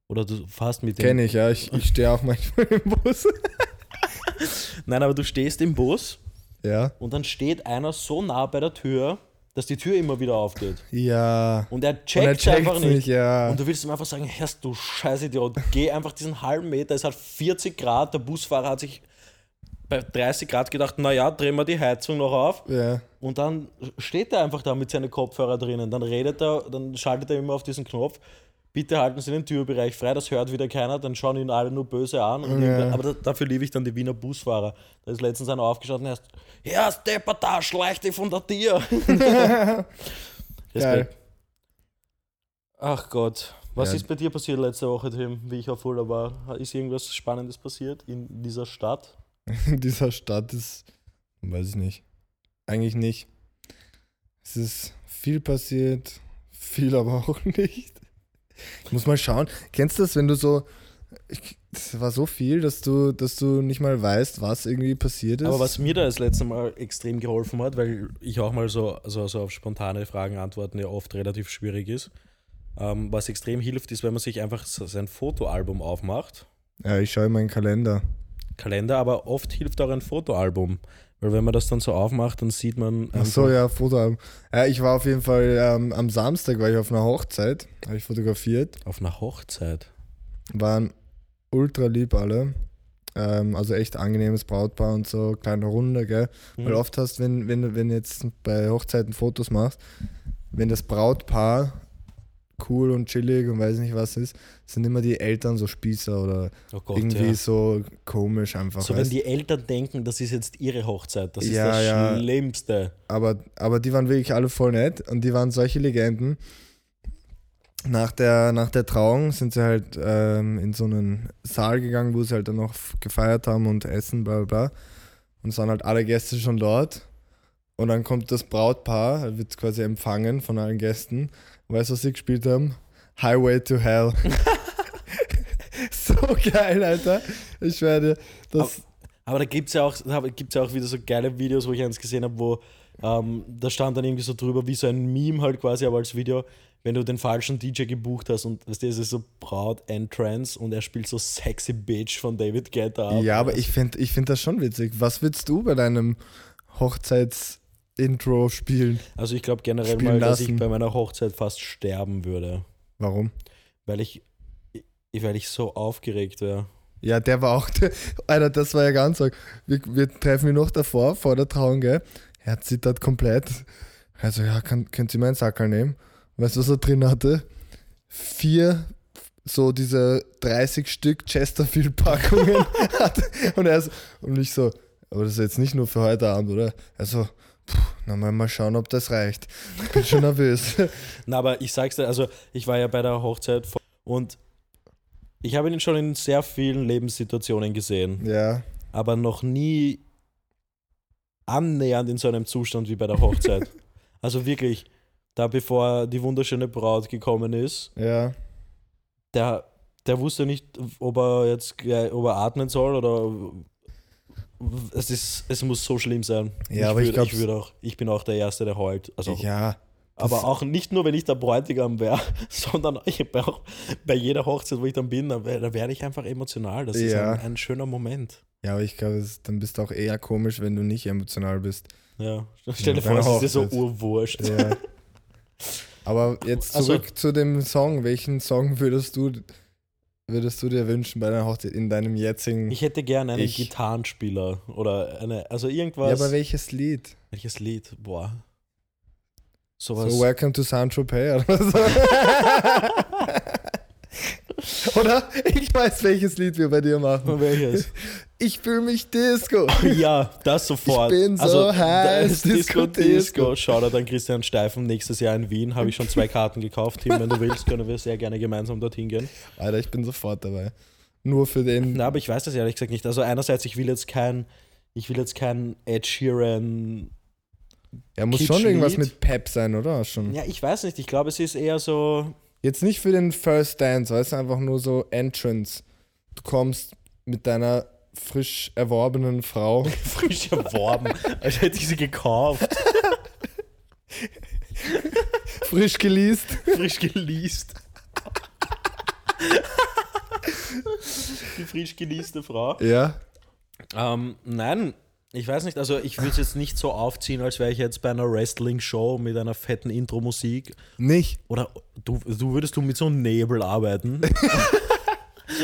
B: Oder du fährst mit dem.
A: Kenne ich, ja. Ich, ich <laughs> stehe auch manchmal im Bus. <laughs>
B: Nein, aber du stehst im Bus
A: Ja.
B: und dann steht einer so nah bei der Tür, dass die Tür immer wieder aufgeht.
A: Ja.
B: Und er checkt einfach nicht.
A: nicht, ja.
B: Und du willst ihm einfach sagen, Herrst du Scheißidiot, geh einfach diesen halben Meter, es hat 40 Grad, der Busfahrer hat sich bei 30 Grad gedacht, naja, drehen wir die Heizung noch auf.
A: ja.
B: Und dann steht er einfach da mit seinen Kopfhörer drinnen. Dann redet er, dann schaltet er immer auf diesen Knopf. Bitte halten Sie den Türbereich frei, das hört wieder keiner, dann schauen ihn alle nur böse an.
A: Ja.
B: Aber da, dafür liebe ich dann die Wiener Busfahrer. Da ist letztens einer aufgeschaut und er ist, ja, Stepper da, schleich dich von der Tür. <laughs> Respekt. Ach Gott. Was
A: Ja.
B: ist bei dir passiert letzte Woche, Tim, wie ich auf Urlaub war? Ist irgendwas Spannendes passiert in dieser Stadt?
A: In <laughs> dieser Stadt ist, weiß ich nicht. Eigentlich nicht. Es ist viel passiert, viel aber <laughs> auch nicht. Ich muss mal schauen. Kennst du das, wenn du so. Das war so viel, dass du, dass du nicht mal weißt, was irgendwie passiert ist.
B: Aber was mir da das letzte Mal extrem geholfen hat, weil ich auch mal so, also, so auf spontane Fragen antworten ja oft relativ schwierig ist, ähm, was extrem hilft, ist, wenn man sich einfach sein Fotoalbum aufmacht.
A: Ja, ich schaue in meinen Kalender.
B: Kalender, aber oft hilft auch ein Fotoalbum. Weil wenn man das dann so aufmacht, dann sieht man.
A: Ach so, ja, Fotoalbum. Ja, ich war auf jeden Fall ähm, am Samstag war ich auf einer Hochzeit, habe ich fotografiert.
B: Auf einer Hochzeit.
A: Waren ultra lieb alle. Ähm, also echt angenehmes Brautpaar und so, kleine Runde, gell? Weil
B: Mhm.
A: oft hast, wenn, wenn, du- wenn du jetzt bei Hochzeiten Fotos machst, wenn das Brautpaar cool und chillig und weiß nicht was ist, sind immer die Eltern so Spießer oder
B: Oh Gott,
A: irgendwie
B: ja.
A: so komisch einfach.
B: So, wenn
A: weißt?
B: die Eltern denken, das ist jetzt ihre Hochzeit, das ist
A: Ja,
B: das
A: ja.
B: Schlimmste.
A: aber, aber die waren wirklich alle voll nett und die waren solche Legenden. Nach der, nach der Trauung sind sie halt ähm, in so einen Saal gegangen, wo sie halt dann noch gefeiert haben und essen, bla bla bla. Und es waren halt alle Gäste schon dort. Und dann kommt das Brautpaar, wird quasi empfangen von allen Gästen. Weißt du, was sie gespielt haben? Highway to Hell. <laughs> <laughs> so geil, Alter. Ich werde das.
B: Aber da gibt es ja, auch- da gibt's ja auch wieder so geile Videos, wo ich eins gesehen habe, wo ähm, da stand dann irgendwie so drüber, wie so ein Meme halt quasi, aber als Video, wenn du den falschen DJ gebucht hast und weißt du, es ist so Braut-Entrance und er spielt so Sexy Bitch von David Guetta ab.
A: Ja, aber ich finde ich find das schon witzig. Was würdest du bei deinem Hochzeits-Intro spielen?
B: Also ich glaube generell
A: Spielen
B: mal, dass ich bei meiner Hochzeit fast sterben würde,
A: Warum?
B: weil ich, weil ich so aufgeregt wäre.
A: Ja, der war auch. Der, Alter, das war ja ganz arg. Wir, wir treffen ihn noch davor, vor der Trauung, gell? Er zittert komplett. Also, ja, kann, könnt ihr meinen Sackerl nehmen? Weißt du, was er drin hatte? Vier, so diese 30 Stück Chesterfield-Packungen. <laughs> und er so, und ich so, aber das ist jetzt nicht nur für heute Abend, oder? Also, na mal, mal schauen, ob das reicht. Ich bin schon nervös. <laughs>
B: Na, aber ich sag's dir, also ich war ja bei der Hochzeit vor- und ich habe ihn schon in sehr vielen Lebenssituationen gesehen.
A: ja.
B: aber noch nie annähernd in so einem Zustand wie bei der Hochzeit. <laughs> also wirklich, da bevor die wunderschöne Braut gekommen ist,
A: Ja.
B: der, der wusste nicht, ob er jetzt ob er atmen soll oder es ist, es muss so schlimm sein.
A: Ja, aber ich
B: würd-
A: glaub,
B: ich, würd auch, ich bin auch der Erste, der heult. Also
A: Ja,
B: Aber auch nicht nur, wenn ich der Bräutigam wäre, <laughs> sondern ich hab auch bei jeder Hochzeit, wo ich dann bin, da, da werde ich einfach emotional. Das ist
A: Ja.
B: ein, ein schöner Moment.
A: Ja, aber ich glaube, dann bist du auch eher komisch, wenn du nicht emotional bist.
B: Ja. Stell dir
A: Ja,
B: vor,
A: bei
B: es ist dir so urwurscht.
A: Ja. <laughs> Aber jetzt
B: Also-
A: zurück zu dem Song. Welchen Song würdest du, würdest du dir wünschen bei deiner Hochzeit in deinem jetzigen.
B: Ich hätte gern einen
A: Ich-
B: Gitarrenspieler oder eine, also
A: ja,
B: irgendwas.
A: aber welches Lied?
B: welches Lied? Boah. Sowas.
A: So Welcome to San Tropez oder so. <laughs> oder? Ich weiß, welches Lied wir bei dir machen.
B: welches?
A: Ich fühle mich Disco. <laughs>
B: ja, das sofort.
A: Ich bin so
B: also,
A: heiß,
B: das Disco,
A: Disco,
B: Disco.
A: Disco.
B: Shoutout an Christian Steifen. Nächstes Jahr in Wien habe ich schon zwei Karten gekauft. Tim, wenn du willst, können wir sehr gerne gemeinsam dorthin gehen.
A: Alter, ich bin sofort dabei. Nur für den.
B: Na, aber ich weiß das ehrlich gesagt nicht. Also einerseits, ich will jetzt kein, ich will jetzt kein Ed Sheeran.
A: Er muss schon irgendwas mit Pep sein, oder? Schon.
B: Ja, ich weiß nicht. Ich glaube, es ist eher so.
A: Jetzt nicht für den First Dance, weißt du, einfach nur so Entrance. Du kommst mit deiner frisch erworbenen Frau. <laughs>
B: frisch erworben, als hätte ich sie gekauft,
A: frisch geleast.
B: frisch geleast. Die frisch geleaste Frau.
A: Ja.
B: Ähm, nein, ich weiß nicht, also ich würde es jetzt nicht so aufziehen, als wäre ich jetzt bei einer Wrestling-Show mit einer fetten Intro-Musik.
A: Nicht.
B: Oder du, du würdest du mit so einem Nebel arbeiten. <laughs>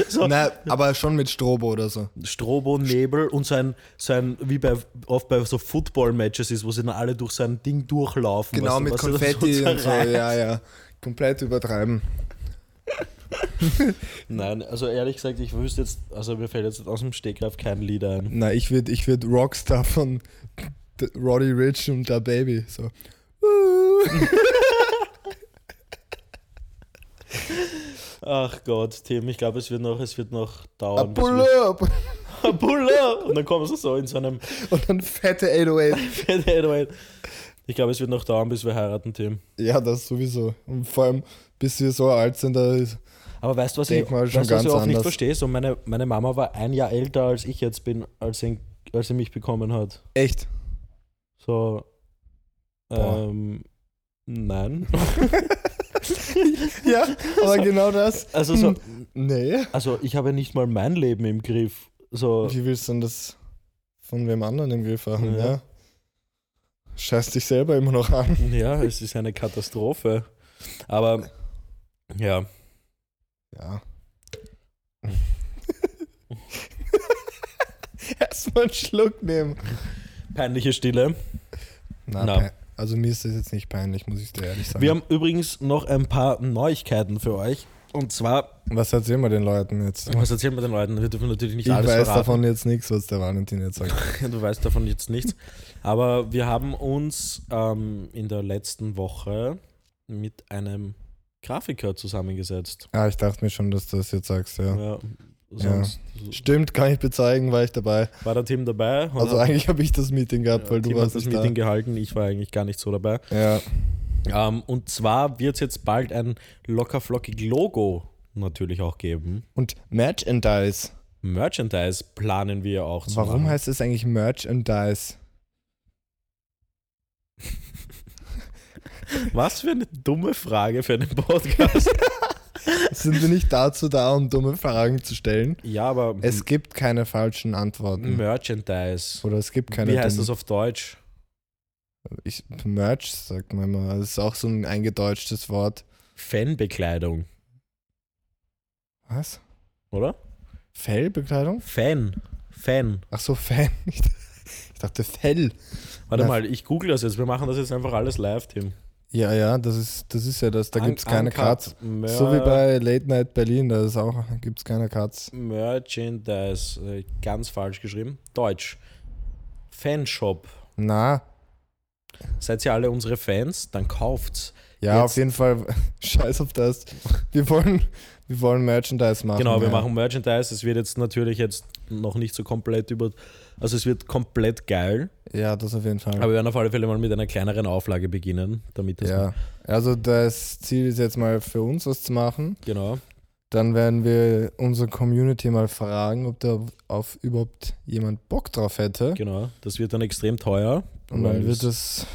B: so
A: Na, aber schon mit Strobo oder so.
B: Strobo, Nebel und so ein, so ein wie bei, oft bei so Football-Matches ist, wo sie dann alle durch so ein Ding durchlaufen.
A: Genau,
B: weißt du,
A: mit Konfetti und so. Ja, ja. Komplett übertreiben.
B: Nein, also ehrlich gesagt, ich wüsste jetzt, also mir fällt jetzt aus dem Stegreif kein Lied ein.
A: Na, ich würde ich würd Rockstar von Roddy Rich und Da Baby. So.
B: Ach Gott, Tim, ich glaube, es wird noch, es wird noch
A: A
B: dauern. bis
A: pull
B: wir-
A: up!
B: Pull up! Und dann kommen sie so in so einem <laughs>
A: Und dann fette 808. <laughs>
B: Ich glaube, es wird noch dauern, bis wir heiraten, Tim.
A: Ja, das sowieso. Und vor allem, bis wir so alt sind, da ist.
B: Aber weißt du, was ich, weißt, du, was ich auch nicht
A: anders.
B: verstehe? So meine, meine Mama war ein Jahr älter als ich jetzt bin, als sie, als sie mich bekommen hat.
A: Echt.
B: So.
A: Boah.
B: Ähm, nein. <laughs> <laughs>
A: Ja, aber genau das.
B: Also so,
A: Nee.
B: also ich habe nicht mal mein Leben im Griff. So,
A: Wie willst du denn das von wem anderen im Griff haben?
B: Ja.
A: Ja. Scheiß dich selber immer noch an.
B: ja, es ist eine Katastrophe. Aber ja,
A: Ja. <laughs> Erstmal einen Schluck nehmen.
B: peinliche Stille.
A: Na,
B: Na.
A: Also mir ist das jetzt nicht peinlich, muss ich dir ehrlich sagen.
B: Wir haben übrigens noch ein paar Neuigkeiten für euch. Und zwar,
A: was erzählen wir den Leuten jetzt?
B: was erzählen wir den Leuten? Wir dürfen natürlich nicht
A: Ich
B: alles
A: weiß
B: verraten.
A: davon jetzt nichts, was der Valentin jetzt sagt. <laughs>
B: Du weißt davon jetzt nichts. Aber wir haben uns ähm, in der letzten Woche mit einem Grafiker zusammengesetzt.
A: Ah, ich dachte mir schon, dass du das jetzt sagst, ja.
B: Ja, sonst
A: Stimmt, kann ich bezeugen, war ich dabei.
B: war der Tim dabei.
A: Also eigentlich habe ich das Meeting gehabt, weil du
B: Tim hat
A: warst
B: das
A: nicht
B: Meeting gehalten. Ich war eigentlich gar nicht so dabei.
A: da. Ja,
B: Ähm, und zwar wird es jetzt bald ein lockerflockig Logo natürlich auch geben.
A: und Merchandise.
B: Merchandise planen wir auch zu
A: Warum
B: machen.
A: heißt es eigentlich Merchandise? <laughs>
B: Was für eine dumme Frage für einen Podcast. <laughs>
A: Sind wir nicht dazu da, um dumme Fragen zu stellen?
B: ja, aber
A: Es gibt keine falschen Antworten.
B: Merchandise.
A: Oder es gibt keine
B: Wie heißt das auf Deutsch?
A: Ich, Merch, sagt man immer. Das ist auch so ein eingedeutschtes Wort.
B: Fanbekleidung,
A: Was?
B: oder?
A: Fellbekleidung?
B: Fan. Fan.
A: Ach so, Fan. <laughs> Ich dachte Fell.
B: Warte
A: Na,
B: mal, ich google das jetzt. Wir machen das jetzt einfach alles live, Tim.
A: Ja, ja, das ist, das ist ja das. Da gibt es keine Cuts. So wie bei Late Night Berlin, da ist auch, gibt es keine Cuts.
B: Merchandise. äh, Ganz falsch geschrieben. Deutsch. Fanshop.
A: Na,
B: Seid ihr alle unsere Fans? Dann kauft's.
A: ja,
B: Jetzt-
A: auf jeden Fall. <laughs> Scheiß auf das. Wir wollen, wir wollen Merchandise machen.
B: Genau, wir
A: ja.
B: machen Merchandise. Es wird jetzt natürlich jetzt noch nicht so komplett über. Also es wird komplett geil.
A: Ja, das auf jeden Fall.
B: Aber wir werden auf alle Fälle mal mit einer kleineren Auflage beginnen, damit das.
A: ja, also das Ziel ist jetzt mal für uns was zu machen.
B: Genau.
A: Dann werden wir unsere Community mal fragen, ob da auf überhaupt jemand Bock drauf hätte.
B: Genau. Das wird dann extrem teuer.
A: Und dann wird es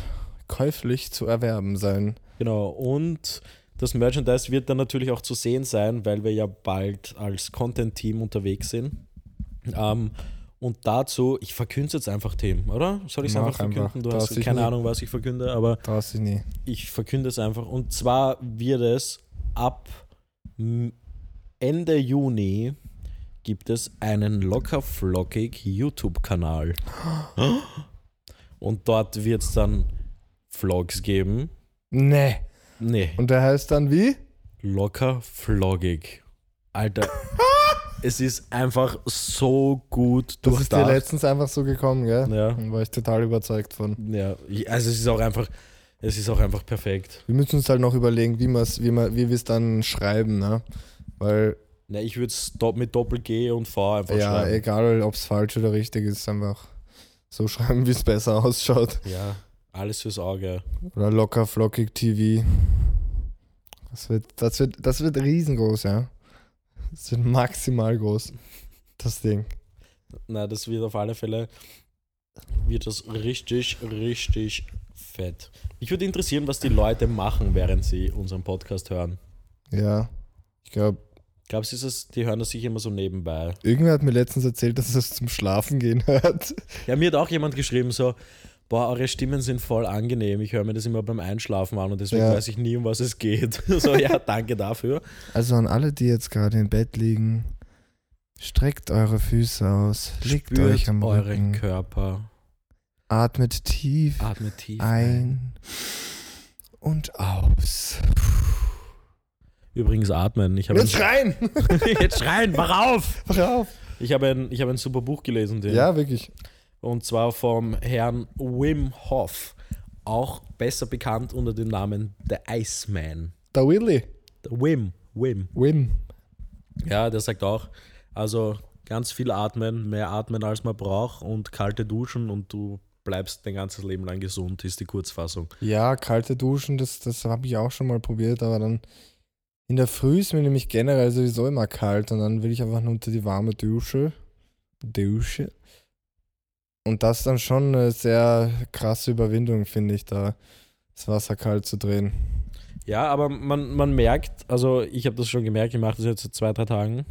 A: käuflich zu erwerben sein.
B: Genau, und das Merchandise wird dann natürlich auch zu sehen sein, weil wir ja bald als Content-Team unterwegs sind. Ähm, und dazu, ich verkünde jetzt einfach, Tim, oder? Soll ich es einfach verkünden? Du
A: Darfst
B: hast keine
A: nie-
B: Ahnung, was ich verkünde, aber
A: Traust dich nie.
B: ich verkünde es einfach. Und zwar wird es ab Ende Juni gibt es einen lockerflockig YouTube-Kanal. <gasps> Und dort wird es dann Vlogs geben.
A: Nee.
B: Nee,
A: Und der heißt dann wie?
B: lockerfloggig. Alter, <laughs> es ist einfach so gut
A: Das ist dir
B: durchdacht.
A: letztens einfach so gekommen, gell?
B: Ja,
A: Da war ich total überzeugt von.
B: ja, also es ist auch einfach, es ist auch einfach perfekt.
A: Wir müssen uns halt noch überlegen, wie, wir's- wie, wir- wie wir es dann schreiben, ne? Weil,
B: Ja, ich würde es mit Doppel-G und V einfach
A: ja,
B: schreiben.
A: egal ob es falsch oder richtig ist, einfach so schreiben, wie es besser ausschaut.
B: Ja, alles fürs Auge.
A: Oder locker flockig TV. Das wird, das wird, das wird riesengroß, ja. Das wird maximal groß. Das Ding.
B: Na, das wird auf alle Fälle, wird das richtig, richtig fett. Mich würde interessieren, was die Leute machen, während sie unseren Podcast hören.
A: Ja. Ich glaube,
B: Glaubst du, es- die hören das sich immer so nebenbei?
A: irgendwer hat mir letztens erzählt, dass er es zum Schlafen gehen hört.
B: Ja, mir hat auch jemand geschrieben, so, boah, eure Stimmen sind voll angenehm. Ich höre mir das immer beim Einschlafen an und deswegen
A: Ja.
B: weiß ich nie, um was es geht. <laughs> so, ja, danke dafür.
A: Also an alle, die jetzt gerade im Bett liegen, streckt eure Füße aus, legt
B: Spürt
A: euch am
B: euren
A: Rücken,
B: Körper.
A: atmet tief
B: Atmet tief
A: ein und aus.
B: Übrigens atmen. Ich <laughs>
A: Jetzt schreien!
B: jetzt schreien, mach auf!
A: Hör auf!
B: Ich habe ein, ich habe ein super Buch gelesen, den.
A: Ja, wirklich.
B: Und zwar vom Herrn Wim Hof. Auch besser bekannt unter dem Namen The Iceman.
A: Der Willy.
B: Der Wim, Wim.
A: Wim.
B: Ja, der sagt auch, also ganz viel atmen, mehr atmen als man braucht und kalte Duschen und du bleibst dein ganzes Leben lang gesund, ist die Kurzfassung.
A: Ja, kalte Duschen, das, das habe ich auch schon mal probiert, aber dann in der Früh ist mir nämlich generell sowieso immer kalt und dann will ich einfach nur unter die warme Dusche. Dusche. Und das ist dann schon eine sehr krasse Überwindung, finde ich, da das Wasser kalt zu drehen.
B: Ja, aber man, man merkt, also ich habe das schon gemerkt, ich mache das jetzt seit zwei, drei Tagen.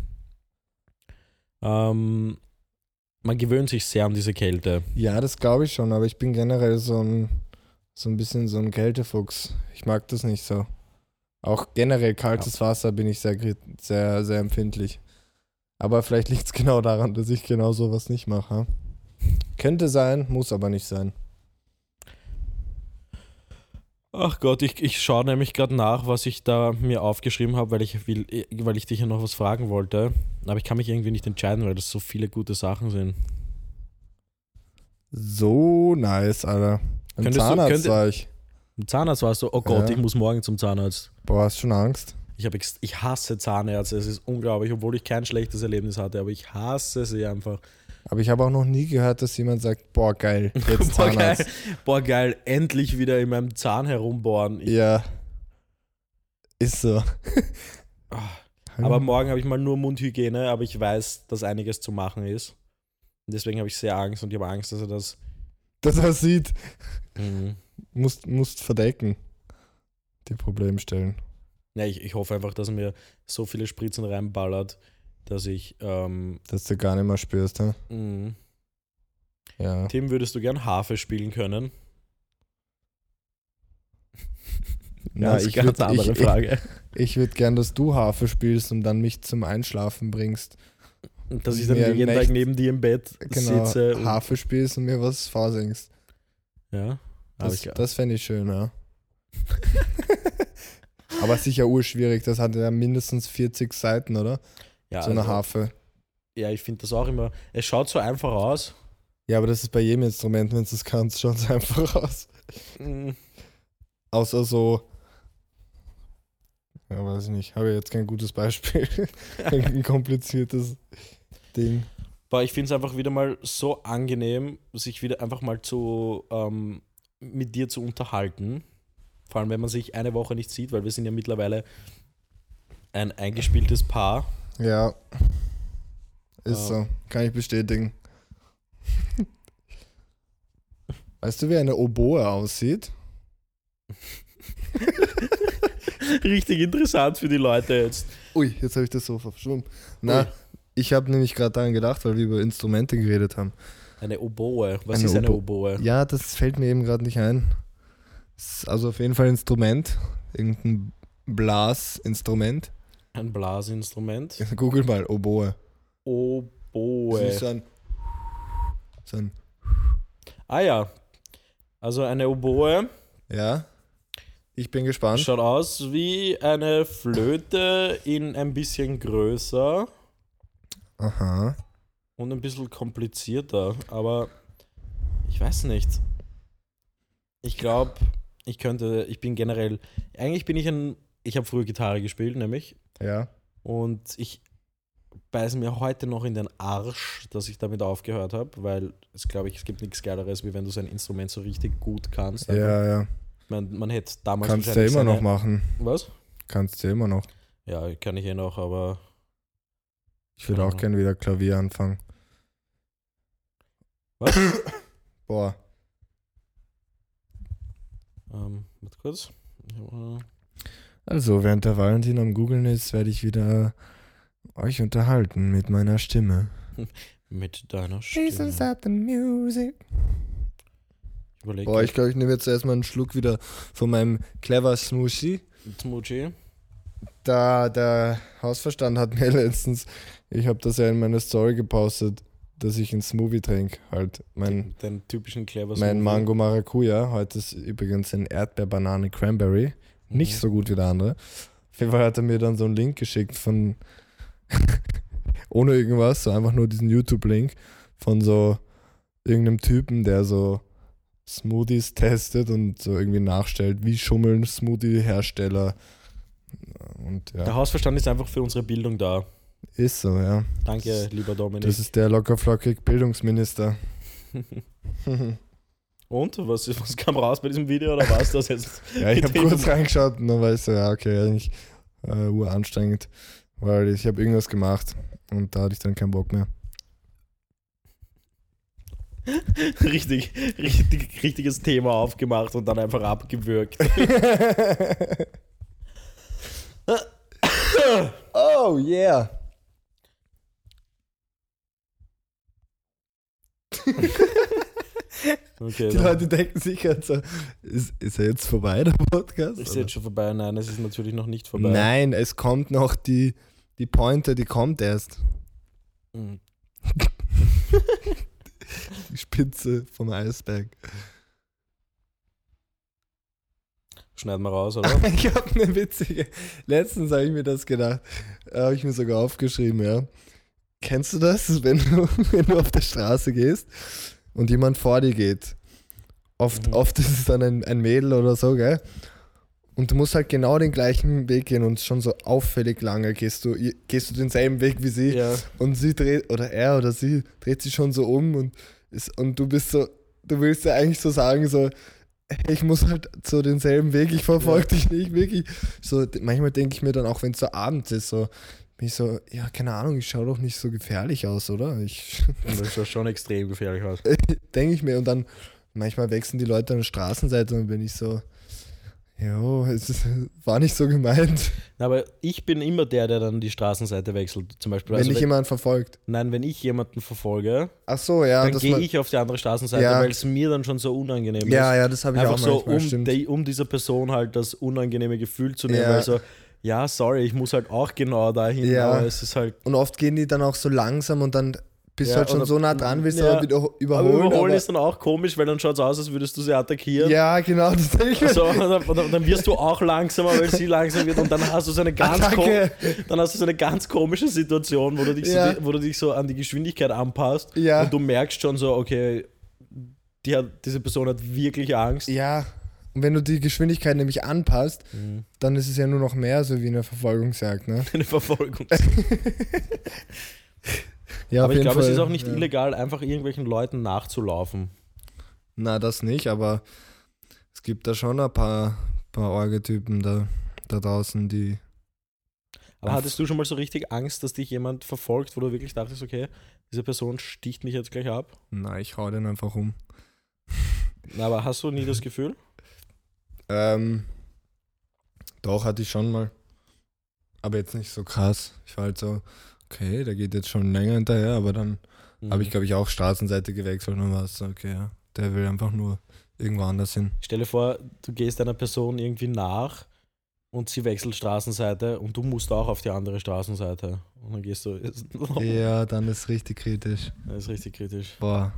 B: Ähm, man gewöhnt sich sehr an diese Kälte.
A: Ja, das glaube ich schon, aber ich bin generell so ein, so ein bisschen so ein Kältefuchs. Ich mag das nicht so. Auch generell kaltes Wasser bin ich sehr, sehr, sehr empfindlich. Aber vielleicht liegt es genau daran, dass ich genau sowas nicht mache. Könnte sein, muss aber nicht sein.
B: Ach Gott, ich, ich schaue nämlich gerade nach, was ich da mir aufgeschrieben habe, weil ich will, weil ich dich ja noch was fragen wollte. Aber ich kann mich irgendwie nicht entscheiden, weil das so viele gute Sachen sind.
A: So nice, Alter. Im
B: Könntest du-
A: Zahnarzt
B: könnte-
A: war ich.
B: Im Zahnarzt warst du, oh Gott,
A: Ja.
B: ich muss morgen zum Zahnarzt.
A: Boah, hast schon Angst?
B: Ich, hab ex ich hasse Zahnärzte, es ist unglaublich, obwohl ich kein schlechtes Erlebnis hatte, aber ich hasse sie einfach.
A: Aber ich habe auch noch nie gehört, dass jemand sagt, boah, geil, <laughs> jetzt
B: Boah geil,
A: Zahnarzt.
B: boah, geil, endlich wieder in meinem Zahn herumbohren. Ich,
A: Ja. Ist so.
B: Ah, aber morgen habe ich mal nur Mundhygiene, aber ich weiß, dass einiges zu machen ist. Und deswegen habe ich sehr Angst und ich habe Angst, dass er das.
A: dass er sieht,
B: Mhm.
A: musst, musst verdecken. Die Problemstellen.
B: Ja, ich, ich hoffe einfach, dass er mir so viele Spritzen reinballert, dass ich. Ähm,
A: Dass du gar nicht mehr spürst, hä?
B: mh.
A: Ja.
B: Tim, würdest du gern Harfe spielen können? <laughs>
A: Na,
B: Ganz,
A: ich
B: ganz
A: würd-
B: andere
A: ich-
B: Frage. <laughs>
A: Ich würde gern, dass du Harfe spielst und dann mich zum Einschlafen bringst.
B: Dass ich dann jeden Tag neben dir im Bett
A: Genau,
B: sitze. Und,
A: Harfe spielst und mir was vorsingst.
B: ja,
A: Das,
B: ich
A: das fände ich schön, ja. <laughs> Aber sicher urschwierig, das hat ja mindestens 40 Seiten, oder?
B: ja,
A: so eine
B: also,
A: Harfe.
B: Ja, ich finde das auch immer. Es schaut so einfach aus.
A: Ja, aber das ist bei jedem Instrument, wenn du es kannst, <laughs> schaut es einfach aus.
B: Mm,
A: Außer so. Ja, weiß ich nicht. Habe jetzt kein gutes Beispiel. <laughs> ein kompliziertes Ding.
B: Aber ich finde es einfach wieder mal so angenehm, sich wieder einfach mal zu ähm, mit dir zu unterhalten. Vor allem, wenn man sich eine Woche nicht sieht, weil wir sind ja mittlerweile ein eingespieltes Paar.
A: Ja. Ist
B: Ja.
A: so. Kann ich bestätigen. <laughs> weißt du, wie eine Oboe aussieht? <laughs>
B: Richtig interessant für die Leute jetzt.
A: Ui, jetzt habe ich das Sofa verschwommen. Na,
B: Ui.
A: ich habe nämlich gerade daran gedacht, weil wir über Instrumente geredet haben.
B: Eine Oboe. Was
A: Eine
B: ist eine
A: Obo-
B: Oboe?
A: Ja, das fällt mir eben gerade nicht ein. Ist also auf jeden Fall ein Instrument. Irgendein Blasinstrument.
B: Ein Blasinstrument.
A: Google mal Oboe. Das
B: Oboe.
A: ist so ein, so ein
B: Ah ja. Also eine Oboe
A: Ja. Ich bin gespannt.
B: schaut aus wie eine Flöte in ein bisschen größer
A: Aha.
B: und ein bisschen komplizierter. Aber ich weiß nicht. Ich glaube, ich könnte, ich bin generell, eigentlich bin ich ein, ich habe früher Gitarre gespielt, nämlich.
A: Ja.
B: Und ich beiße mir heute noch in den Arsch, dass ich damit aufgehört habe, weil es glaube ich, es gibt nichts Geileres, wie wenn du sein Instrument so richtig gut kannst.
A: Ja, ja.
B: Man, man hätte damals
A: Kannst du immer noch machen.
B: Was?
A: Kannst du ja immer noch.
B: Ja, kann ich eh noch, aber
A: Ich würde auch gerne wieder Klavier anfangen.
B: Was?
A: Boah.
B: Ähm, warte kurz.
A: Also, während der Valentin am Googeln ist, werde ich wieder euch unterhalten mit meiner Stimme. <laughs>
B: Mit deiner Stimme.
A: at the music.
B: Ich überlege.
A: Boah, ich glaube, ich nehme jetzt erstmal einen Schluck wieder von meinem Clever Smoothie.
B: Smucci.
A: Da der Hausverstand hat mir <laughs> letztens, ich habe das ja in meine Story gepostet, dass ich einen Smoothie trinke. Halt mein,
B: den typischen Clever
A: mein
B: Smoothie.
A: Mango Maracuja. Heute ist übrigens ein Erdbeer, Banane, Cranberry.
B: Mhm.
A: Nicht so gut wie der andere. Auf jeden Fall hat er mir dann so einen Link geschickt von, <laughs> ohne irgendwas, so einfach nur diesen YouTube-Link von so irgendeinem Typen, der so Smoothies testet und so irgendwie nachstellt, wie schummeln Smoothie-Hersteller. Und
B: Der
A: ja,
B: Hausverstand ist einfach für unsere Bildung da.
A: Ist so, ja.
B: Danke, lieber Dominik.
A: Das ist der lockerflockig Bildungsminister. <laughs>
B: Und? Was, was kam raus bei diesem Video oder war es das jetzt? <laughs>
A: Ja, ich habe kurz reingeschaut und dann war ich so, ja, okay, eigentlich äh, uranstrengend, weil ich habe irgendwas gemacht und da hatte ich dann keinen Bock mehr. <laughs>
B: richtig, richtig, richtiges Thema aufgemacht und dann einfach abgewürgt.
A: oh yeah. <laughs>
B: Okay,
A: Die
B: dann
A: Leute denken sich halt so, ist, ist er jetzt vorbei, der Podcast?
B: ist
A: oder?
B: jetzt schon vorbei. Nein, es ist natürlich noch nicht vorbei.
A: Nein, es kommt noch die, die Pointe, die kommt erst.
B: Mhm. <laughs>
A: Die Spitze vom Eisberg.
B: Schneiden wir raus, <laughs> oder?
A: Ich habe eine witzige. Letztens habe ich mir das gedacht. Habe ich mir sogar aufgeschrieben, ja. Kennst du das, <laughs> wenn du, wenn du auf der Straße gehst und jemand vor dir geht? Oft,
B: Mhm.
A: oft ist es dann ein, ein Mädel oder so, gell? Und du musst halt genau den gleichen Weg gehen und schon so auffällig lange gehst du, gehst du denselben Weg wie sie.
B: ja.
A: Und sie dreht, oder er oder sie dreht sich schon so um und, ist, und du bist so, du willst ja eigentlich so sagen, so, hey, ich muss halt so denselben Weg, ich verfolge dich nicht wirklich. So, manchmal denke ich mir dann auch, wenn es so abends ist, so, bin ich so, ja, keine Ahnung, ich schaue doch nicht so gefährlich aus, oder? Ich
B: Und das schaut schon extrem gefährlich aus. <laughs>
A: denke ich mir und dann, manchmal wechseln die Leute an der Straßenseite und bin ich so, jo, es ist, war nicht so gemeint.
B: Aber ich bin immer der, der dann die Straßenseite wechselt. Zum Beispiel.
A: wenn
B: Also,
A: dich jemand verfolgt.
B: nein, wenn ich jemanden verfolge,
A: Ach so, ja,
B: dann gehe ich auf die andere Straßenseite,
A: Ja.
B: weil es mir dann schon so unangenehm
A: ja,
B: ist.
A: ja, das habe ich
B: Einfach
A: auch
B: so,
A: manchmal,
B: um,
A: stimmt.
B: die, um dieser Person halt das unangenehme Gefühl zu nehmen,
A: Ja.
B: weil so, ja, sorry, ich muss halt auch genau dahin,
A: Ja.
B: aber es ist halt.
A: Und oft gehen die dann auch so langsam und dann bist
B: Ja,
A: du halt schon so nah dran, willst du
B: ja.
A: aber wieder
B: Aber
A: überholen.
B: überholen
A: aber-
B: ist dann auch komisch, weil dann schaut es aus, als würdest du sie attackieren.
A: ja, genau, das denke ich mir.
B: So, und dann, dann- wirst du auch langsamer, weil sie langsam wird und dann hast du so eine ganz, dann hast du so eine ganz komische Situation, wo du dich,
A: Ja.
B: so, wo du dich so an die Geschwindigkeit anpasst
A: Ja.
B: und du merkst schon so, okay, die hat, diese Person hat wirklich Angst.
A: Ja, und wenn du die Geschwindigkeit nämlich anpasst,
B: Mhm.
A: dann ist es ja nur noch mehr so wie eine Verfolgungsjagd, ne? <laughs>
B: Eine Verfolgung. <laughs>
A: Ja,
B: aber ich glaube, es ist auch nicht
A: ja.
B: illegal, einfach irgendwelchen Leuten nachzulaufen.
A: Na, das nicht, aber es gibt da schon ein paar, paar Orgetypen da, da draußen, die.
B: Aber hattest du schon mal so richtig Angst, dass dich jemand verfolgt, wo du wirklich dachtest, okay, diese Person sticht mich jetzt gleich ab?
A: Na, ich hau den einfach um.
B: Na, aber hast du nie das Gefühl?
A: Ähm, Doch, hatte ich schon mal. Aber jetzt nicht so krass. Ich war halt so, okay, der geht jetzt schon länger hinterher, aber dann
B: Mhm.
A: habe ich, glaube ich, auch Straßenseite gewechselt und war es so, okay, ja, der will einfach nur irgendwo anders hin.
B: Stell dir vor, du gehst einer Person irgendwie nach und sie wechselt Straßenseite und du musst auch auf die andere Straßenseite. Und dann gehst du.
A: Ja, dann ist richtig kritisch.
B: Das ist richtig kritisch.
A: Boah,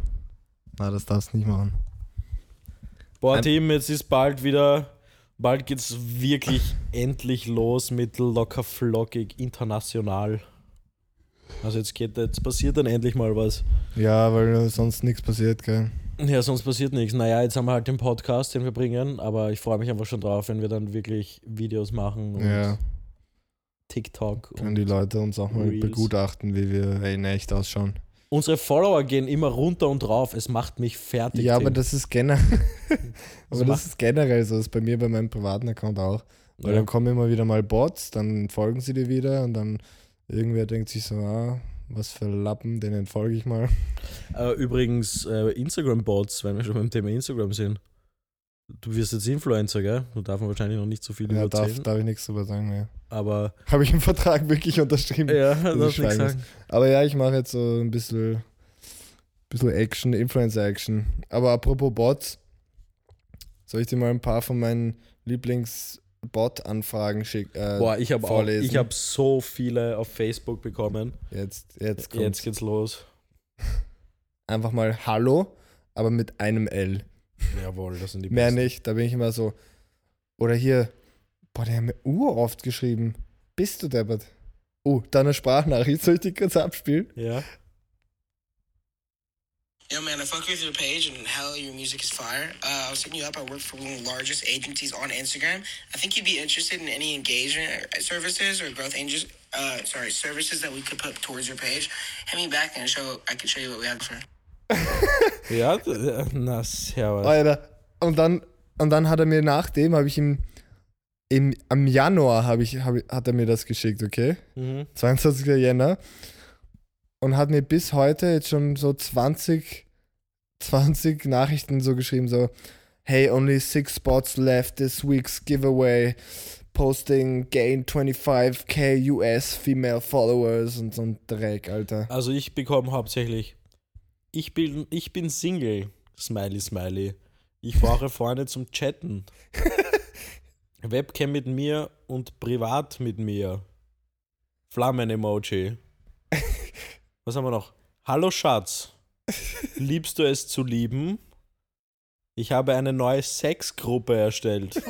A: na, das darfst du nicht machen.
B: Boah, Team, jetzt ist bald wieder. Bald geht's wirklich endlich los mit locker flockig international. Also jetzt geht, jetzt passiert dann endlich mal was.
A: Ja, weil sonst nichts passiert, gell?
B: Ja, sonst passiert nichts. Naja, jetzt haben wir halt den Podcast, den wir bringen, aber ich freue mich einfach schon drauf, wenn wir dann wirklich Videos machen und
A: Ja,
B: TikTok.
A: können
B: Und
A: die Leute uns auch mal
B: Reels.
A: begutachten, wie wir in echt ausschauen.
B: Unsere Follower gehen immer runter und rauf. Es macht mich fertig.
A: Ja, aber
B: Tim.
A: das ist generell. <laughs> Aber das ist generell so. Das ist bei mir bei meinem privaten Account auch. Weil
B: Ja.
A: dann kommen immer wieder mal Bots, dann folgen sie dir wieder und dann irgendwer denkt sich so, ah, was für Lappen, den entfolge ich mal.
B: Äh, übrigens, äh, Instagram-Bots, wenn wir schon beim Thema Instagram sind. Du wirst jetzt Influencer, gell? Du darfst mir wahrscheinlich noch nicht so viel
A: Ja, darf,
B: erzählen.
A: darf ich nichts drüber sagen, ja.
B: Aber
A: Habe ich im Vertrag wirklich unterschrieben.
B: ja,
A: ich
B: darf nichts
A: schweigen
B: sagen.
A: Aber ja, ich mache jetzt so ein bisschen, bisschen Action, Influencer-Action. Aber apropos Bots, soll ich dir mal ein paar von meinen Lieblings-Bot-Anfragen schicken? Äh,
B: Boah, ich habe auch, ich habe so viele auf Facebook bekommen.
A: Jetzt, jetzt kommt
B: Jetzt geht's los.
A: einfach mal Hallo, aber mit einem L.
B: Jawohl, das sind die
A: Mehr
B: besten.
A: nicht, da bin ich immer so. Oder hier, boah, der hat mir uroft geschrieben. Bist du deppert? Oh, da eine Sprachnachricht, soll ich die kurz abspielen?
B: Ja.
C: Yo, man, I fuck with your page and hell, your music is fire. Uh, I was hitting you up. I work for one of the largest agencies on Instagram. I think you'd be interested in any engagement services or growth angels. Uh, sorry, services that we could put towards your page. Hit me back and show. I can show you what we have for. <laughs>
B: Ja, d- na, servus.
A: Alter. Und dann, und dann hat er mir nachdem, habe ich ihm, im, am Januar hab ich, hab, hat er mir das geschickt, okay?
B: Mhm.
A: 22. Jänner. Und hat mir bis heute jetzt schon so 20, 20 Nachrichten so geschrieben, so, hey, only six spots left this week's giveaway. Posting gain 25k US female followers und so ein Dreck, Alter.
B: Also ich bekomme hauptsächlich, ich bin, ich bin Single, Smiley Smiley. Ich brauche <laughs> Freunde zum Chatten. <laughs> Webcam mit mir und privat mit mir. Flammen-Emoji. <laughs> Was haben wir noch? Hallo Schatz. Liebst du es zu lieben? Ich habe eine neue Sexgruppe erstellt.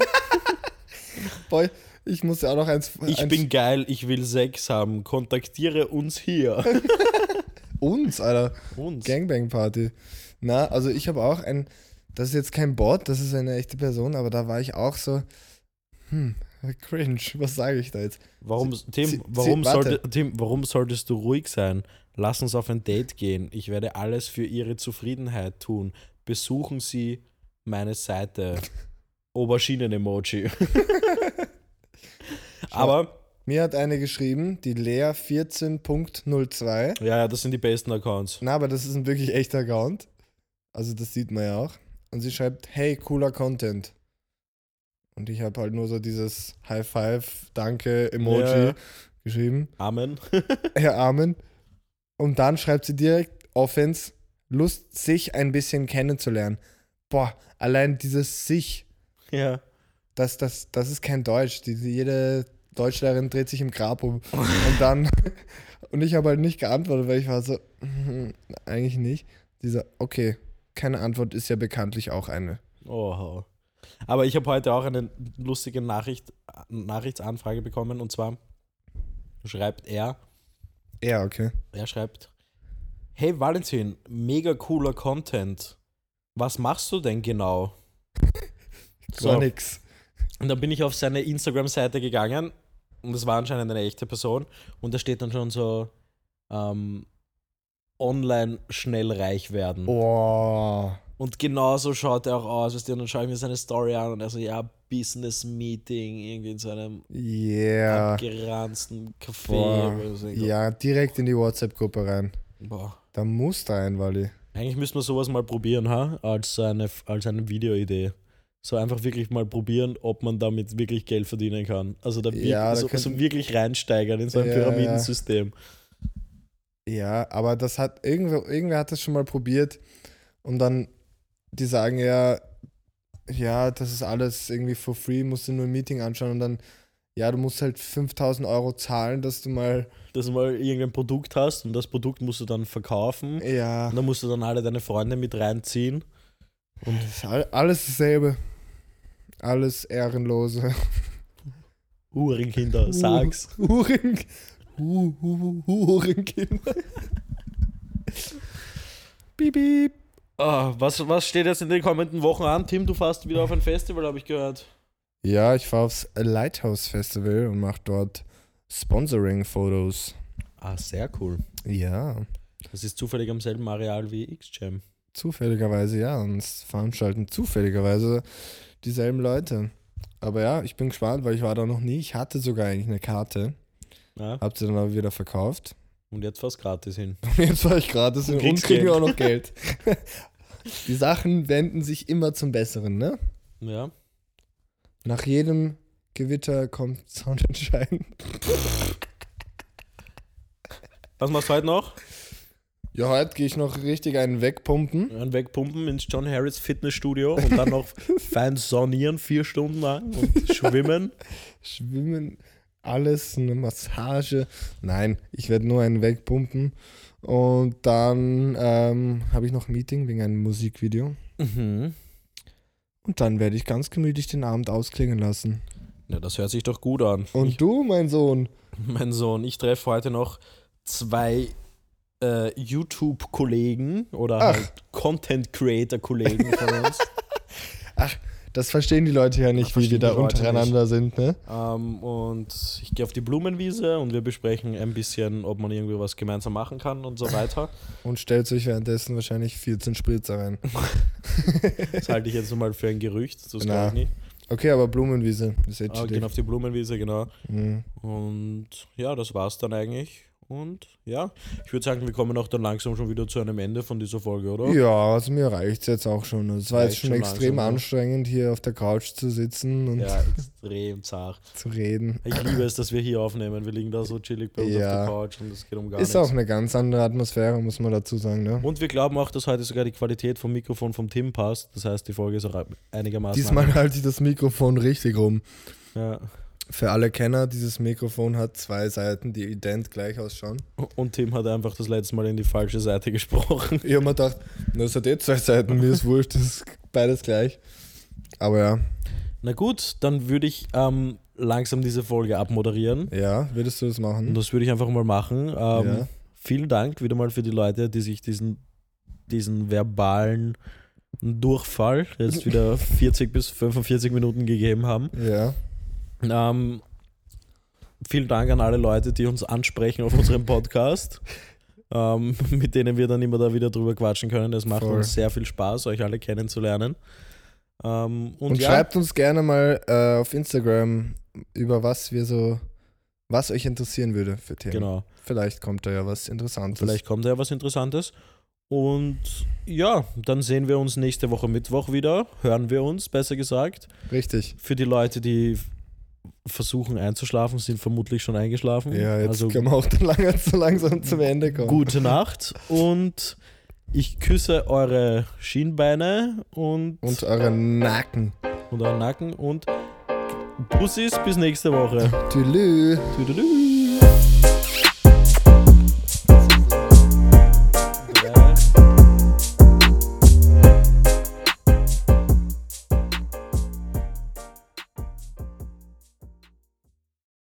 A: Boy, ich muss ja auch noch eins.
B: Ich
A: eins
B: bin geil, ich will Sex haben. Kontaktiere uns hier.
A: Uns, Alter.
B: Uns.
A: Gangbang-Party. Na, also ich habe auch ein, das ist jetzt kein Bot, das ist eine echte Person, aber da war ich auch so, hm, cringe, <laughs> was sage ich da jetzt?
B: Warum, Tim, warum,
A: sie-
B: sollte, Tim, warum solltest du ruhig sein? Lass uns auf ein Date gehen. Ich werde alles für Ihre Zufriedenheit tun. Besuchen Sie meine Seite. <laughs> Auberginen-Emoji. <laughs> Aber,
A: Mir hat eine geschrieben, die Lea 14.02.
B: ja, ja, das sind die besten Accounts.
A: Na, aber das ist ein wirklich echter Account. Also das sieht man ja auch. Und sie schreibt, hey, cooler Content. Und ich habe halt nur so dieses High Five, Danke, Emoji
B: Ja.
A: geschrieben.
B: Amen. <laughs>
A: Ja, Amen. Und dann schreibt sie direkt Offense, Lust, sich ein bisschen kennenzulernen. Boah, allein dieses sich,
B: ja.
A: das, das, das ist kein Deutsch. Die, jede Deutschlehrerin dreht sich im Grab um. Und dann, <laughs> und ich habe halt nicht geantwortet, weil ich war so, "Mhm, <laughs> eigentlich nicht. Dieser, okay, keine Antwort ist ja bekanntlich auch eine.
B: Oh. Aber ich habe heute auch eine lustige Nachricht, Nachrichtsanfrage bekommen und zwar schreibt er,
A: Ja, okay.
B: er schreibt, hey Valentin, mega cooler Content. Was machst du denn genau? <laughs>
A: Gar nix.
B: Und dann bin ich auf seine Instagram-Seite gegangen und das war anscheinend eine echte Person und da steht dann schon so ähm, online schnell reich werden.
A: Oh.
B: Und genauso schaut er auch aus, weißt du, und dann schaue ich mir seine Story an und er so, ja, Business Meeting, irgendwie in so einem
A: Yeah.
B: abgeranzten Café. So.
A: Ja, direkt in die WhatsApp-Gruppe rein.
B: Boah.
A: Da muss rein, Wally.
B: Eigentlich müsste man sowas mal probieren, ha? Als eine, als eine Videoidee. So einfach wirklich mal probieren, ob man damit wirklich Geld verdienen kann. Also da, wir-
A: Ja, da
B: so,
A: könnten-
B: so wirklich reinsteigern in so ein
A: Ja.
B: Pyramidensystem.
A: Ja, aber das hat irgendwer, irgendwer hat das schon mal probiert und dann die sagen ja, ja, das ist alles irgendwie for free, musst du nur ein Meeting anschauen und dann, ja, du musst halt 5000 Euro zahlen, dass du mal,
B: Dass du mal irgendein Produkt hast und das Produkt musst du dann verkaufen.
A: ja,
B: Und dann musst du dann alle deine Freunde mit reinziehen.
A: all- alles dasselbe. Alles Ehrenlose.
B: Hurenkinder, sag's.
A: Huren, Hu- Hu- Hurenkinder. Piep, piep.
B: Ah, was, was steht jetzt in den kommenden Wochen an? Tim, du fährst wieder auf ein Festival, habe ich gehört.
A: Ja, ich fahre aufs Lighthouse Festival und mache dort Sponsoring-Fotos.
B: Ah, sehr cool.
A: Ja,
B: Das ist zufällig am selben Areal wie X-Jam.
A: zufälligerweise ja. Und es veranstalten zufälligerweise dieselben Leute. Aber ja, ich bin gespannt, weil ich war da noch nie. Ich hatte sogar eigentlich eine Karte.
B: Ja?
A: Hab sie dann aber wieder verkauft.
B: Und jetzt <laughs> fast gratis hin.
A: Und jetzt war ich gratis
B: Und
A: und
B: kriegst
A: kriege
B: Geld.
A: auch noch Geld. <laughs> Die Sachen wenden sich immer zum Besseren, ne?
B: Ja.
A: Nach jedem Gewitter kommt Sonnenschein.
B: Was machst du heute noch?
A: Ja, heute gehe ich noch richtig einen wegpumpen.
B: Dann wegpumpen ins John Harris Fitnessstudio und dann noch <laughs> fein saunieren, vier Stunden lang und schwimmen. <laughs>
A: Schwimmen, alles, eine Massage. Nein, ich werde nur einen wegpumpen. Und dann ähm, habe ich noch ein Meeting wegen einem Musikvideo.
B: Mhm.
A: Und dann werde ich ganz gemütlich den Abend ausklingen lassen.
B: Ja, das hört sich doch gut an.
A: Und
B: ich,
A: du, mein Sohn?
B: mein Sohn, ich treffe heute noch zwei äh, YouTube-Kollegen oder
A: Ach.
B: halt Content-Creator-Kollegen von uns. <laughs>
A: Das verstehen die Leute ja nicht,
B: Ach,
A: wie wir da untereinander sind, ne?
B: ähm, und ich gehe auf die Blumenwiese und wir besprechen ein bisschen, ob man irgendwie was gemeinsam machen kann und so weiter. <laughs>
A: Und stellt euch währenddessen wahrscheinlich 14 Spritzer rein. <laughs>
B: Das halte ich jetzt mal für ein Gerücht, das glaube ich nicht.
A: Okay, aber Blumenwiese ist jetzt
B: Aber gehen auf die Blumenwiese, genau.
A: mhm.
B: Und ja, das war's dann eigentlich. Und ja, ich würde sagen, wir kommen auch dann langsam schon wieder zu einem Ende von dieser Folge, oder?
A: Ja, also mir reicht es jetzt auch schon. Es war jetzt
B: Reicht
A: schon
B: schon
A: extrem
B: langsam,
A: anstrengend, hier auf der Couch zu sitzen und
B: Ja, extrem zart. <laughs>
A: zu reden.
B: Ich liebe es, dass wir hier aufnehmen. Wir liegen da so chillig bei uns auf
A: Ja.
B: der Couch und es geht um gar
A: Ist
B: nichts.
A: auch eine ganz andere Atmosphäre, muss man dazu sagen. Ne?
B: Und wir glauben auch, dass heute sogar die Qualität vom Mikrofon vom Tim passt. Das heißt, die Folge ist auch einigermaßen.
A: Diesmal halte ich das Mikrofon richtig rum.
B: Ja.
A: Für alle Kenner, dieses Mikrofon hat zwei Seiten, die ident gleich ausschauen.
B: Und Tim hat einfach das letzte Mal in die falsche Seite gesprochen.
A: Ich habe mir gedacht, das hat eh zwei Seiten, mir ist wurscht, das ist beides gleich. Aber ja,
B: Na gut, dann würde ich ähm, langsam diese Folge abmoderieren.
A: ja, würdest du das
B: Und
A: machen?
B: das würde ich einfach mal machen. Ähm,
A: Ja.
B: Vielen Dank wieder mal für die Leute, die sich diesen, diesen verbalen Durchfall jetzt wieder 40 bis 45 Minuten gegeben haben.
A: Ja,
B: Ähm, vielen Dank an alle Leute, die uns ansprechen auf unserem Podcast, ähm, mit denen wir dann immer da wieder drüber quatschen können. Es macht
A: Voll.
B: uns sehr viel Spaß, euch alle kennenzulernen. Ähm, und
A: und,
B: ja,
A: schreibt uns gerne mal äh, auf Instagram, über was wir so, was euch interessieren würde für Themen.
B: genau,
A: Vielleicht kommt da ja was Interessantes.
B: vielleicht kommt da ja was Interessantes. Und ja, dann sehen wir uns nächste Woche Mittwoch wieder. Hören wir uns, besser gesagt.
A: Richtig.
B: Für die Leute, die versuchen einzuschlafen, sind vermutlich schon eingeschlafen.
A: Ja, jetzt
B: also
A: können wir auch dann lang, so langsam zum Ende kommen.
B: gute Nacht und ich küsse eure Schienbeine und,
A: Und eure Nacken.
B: und euren Nacken und Bussis bis nächste Woche.
A: Tülü.
B: Tüdelü.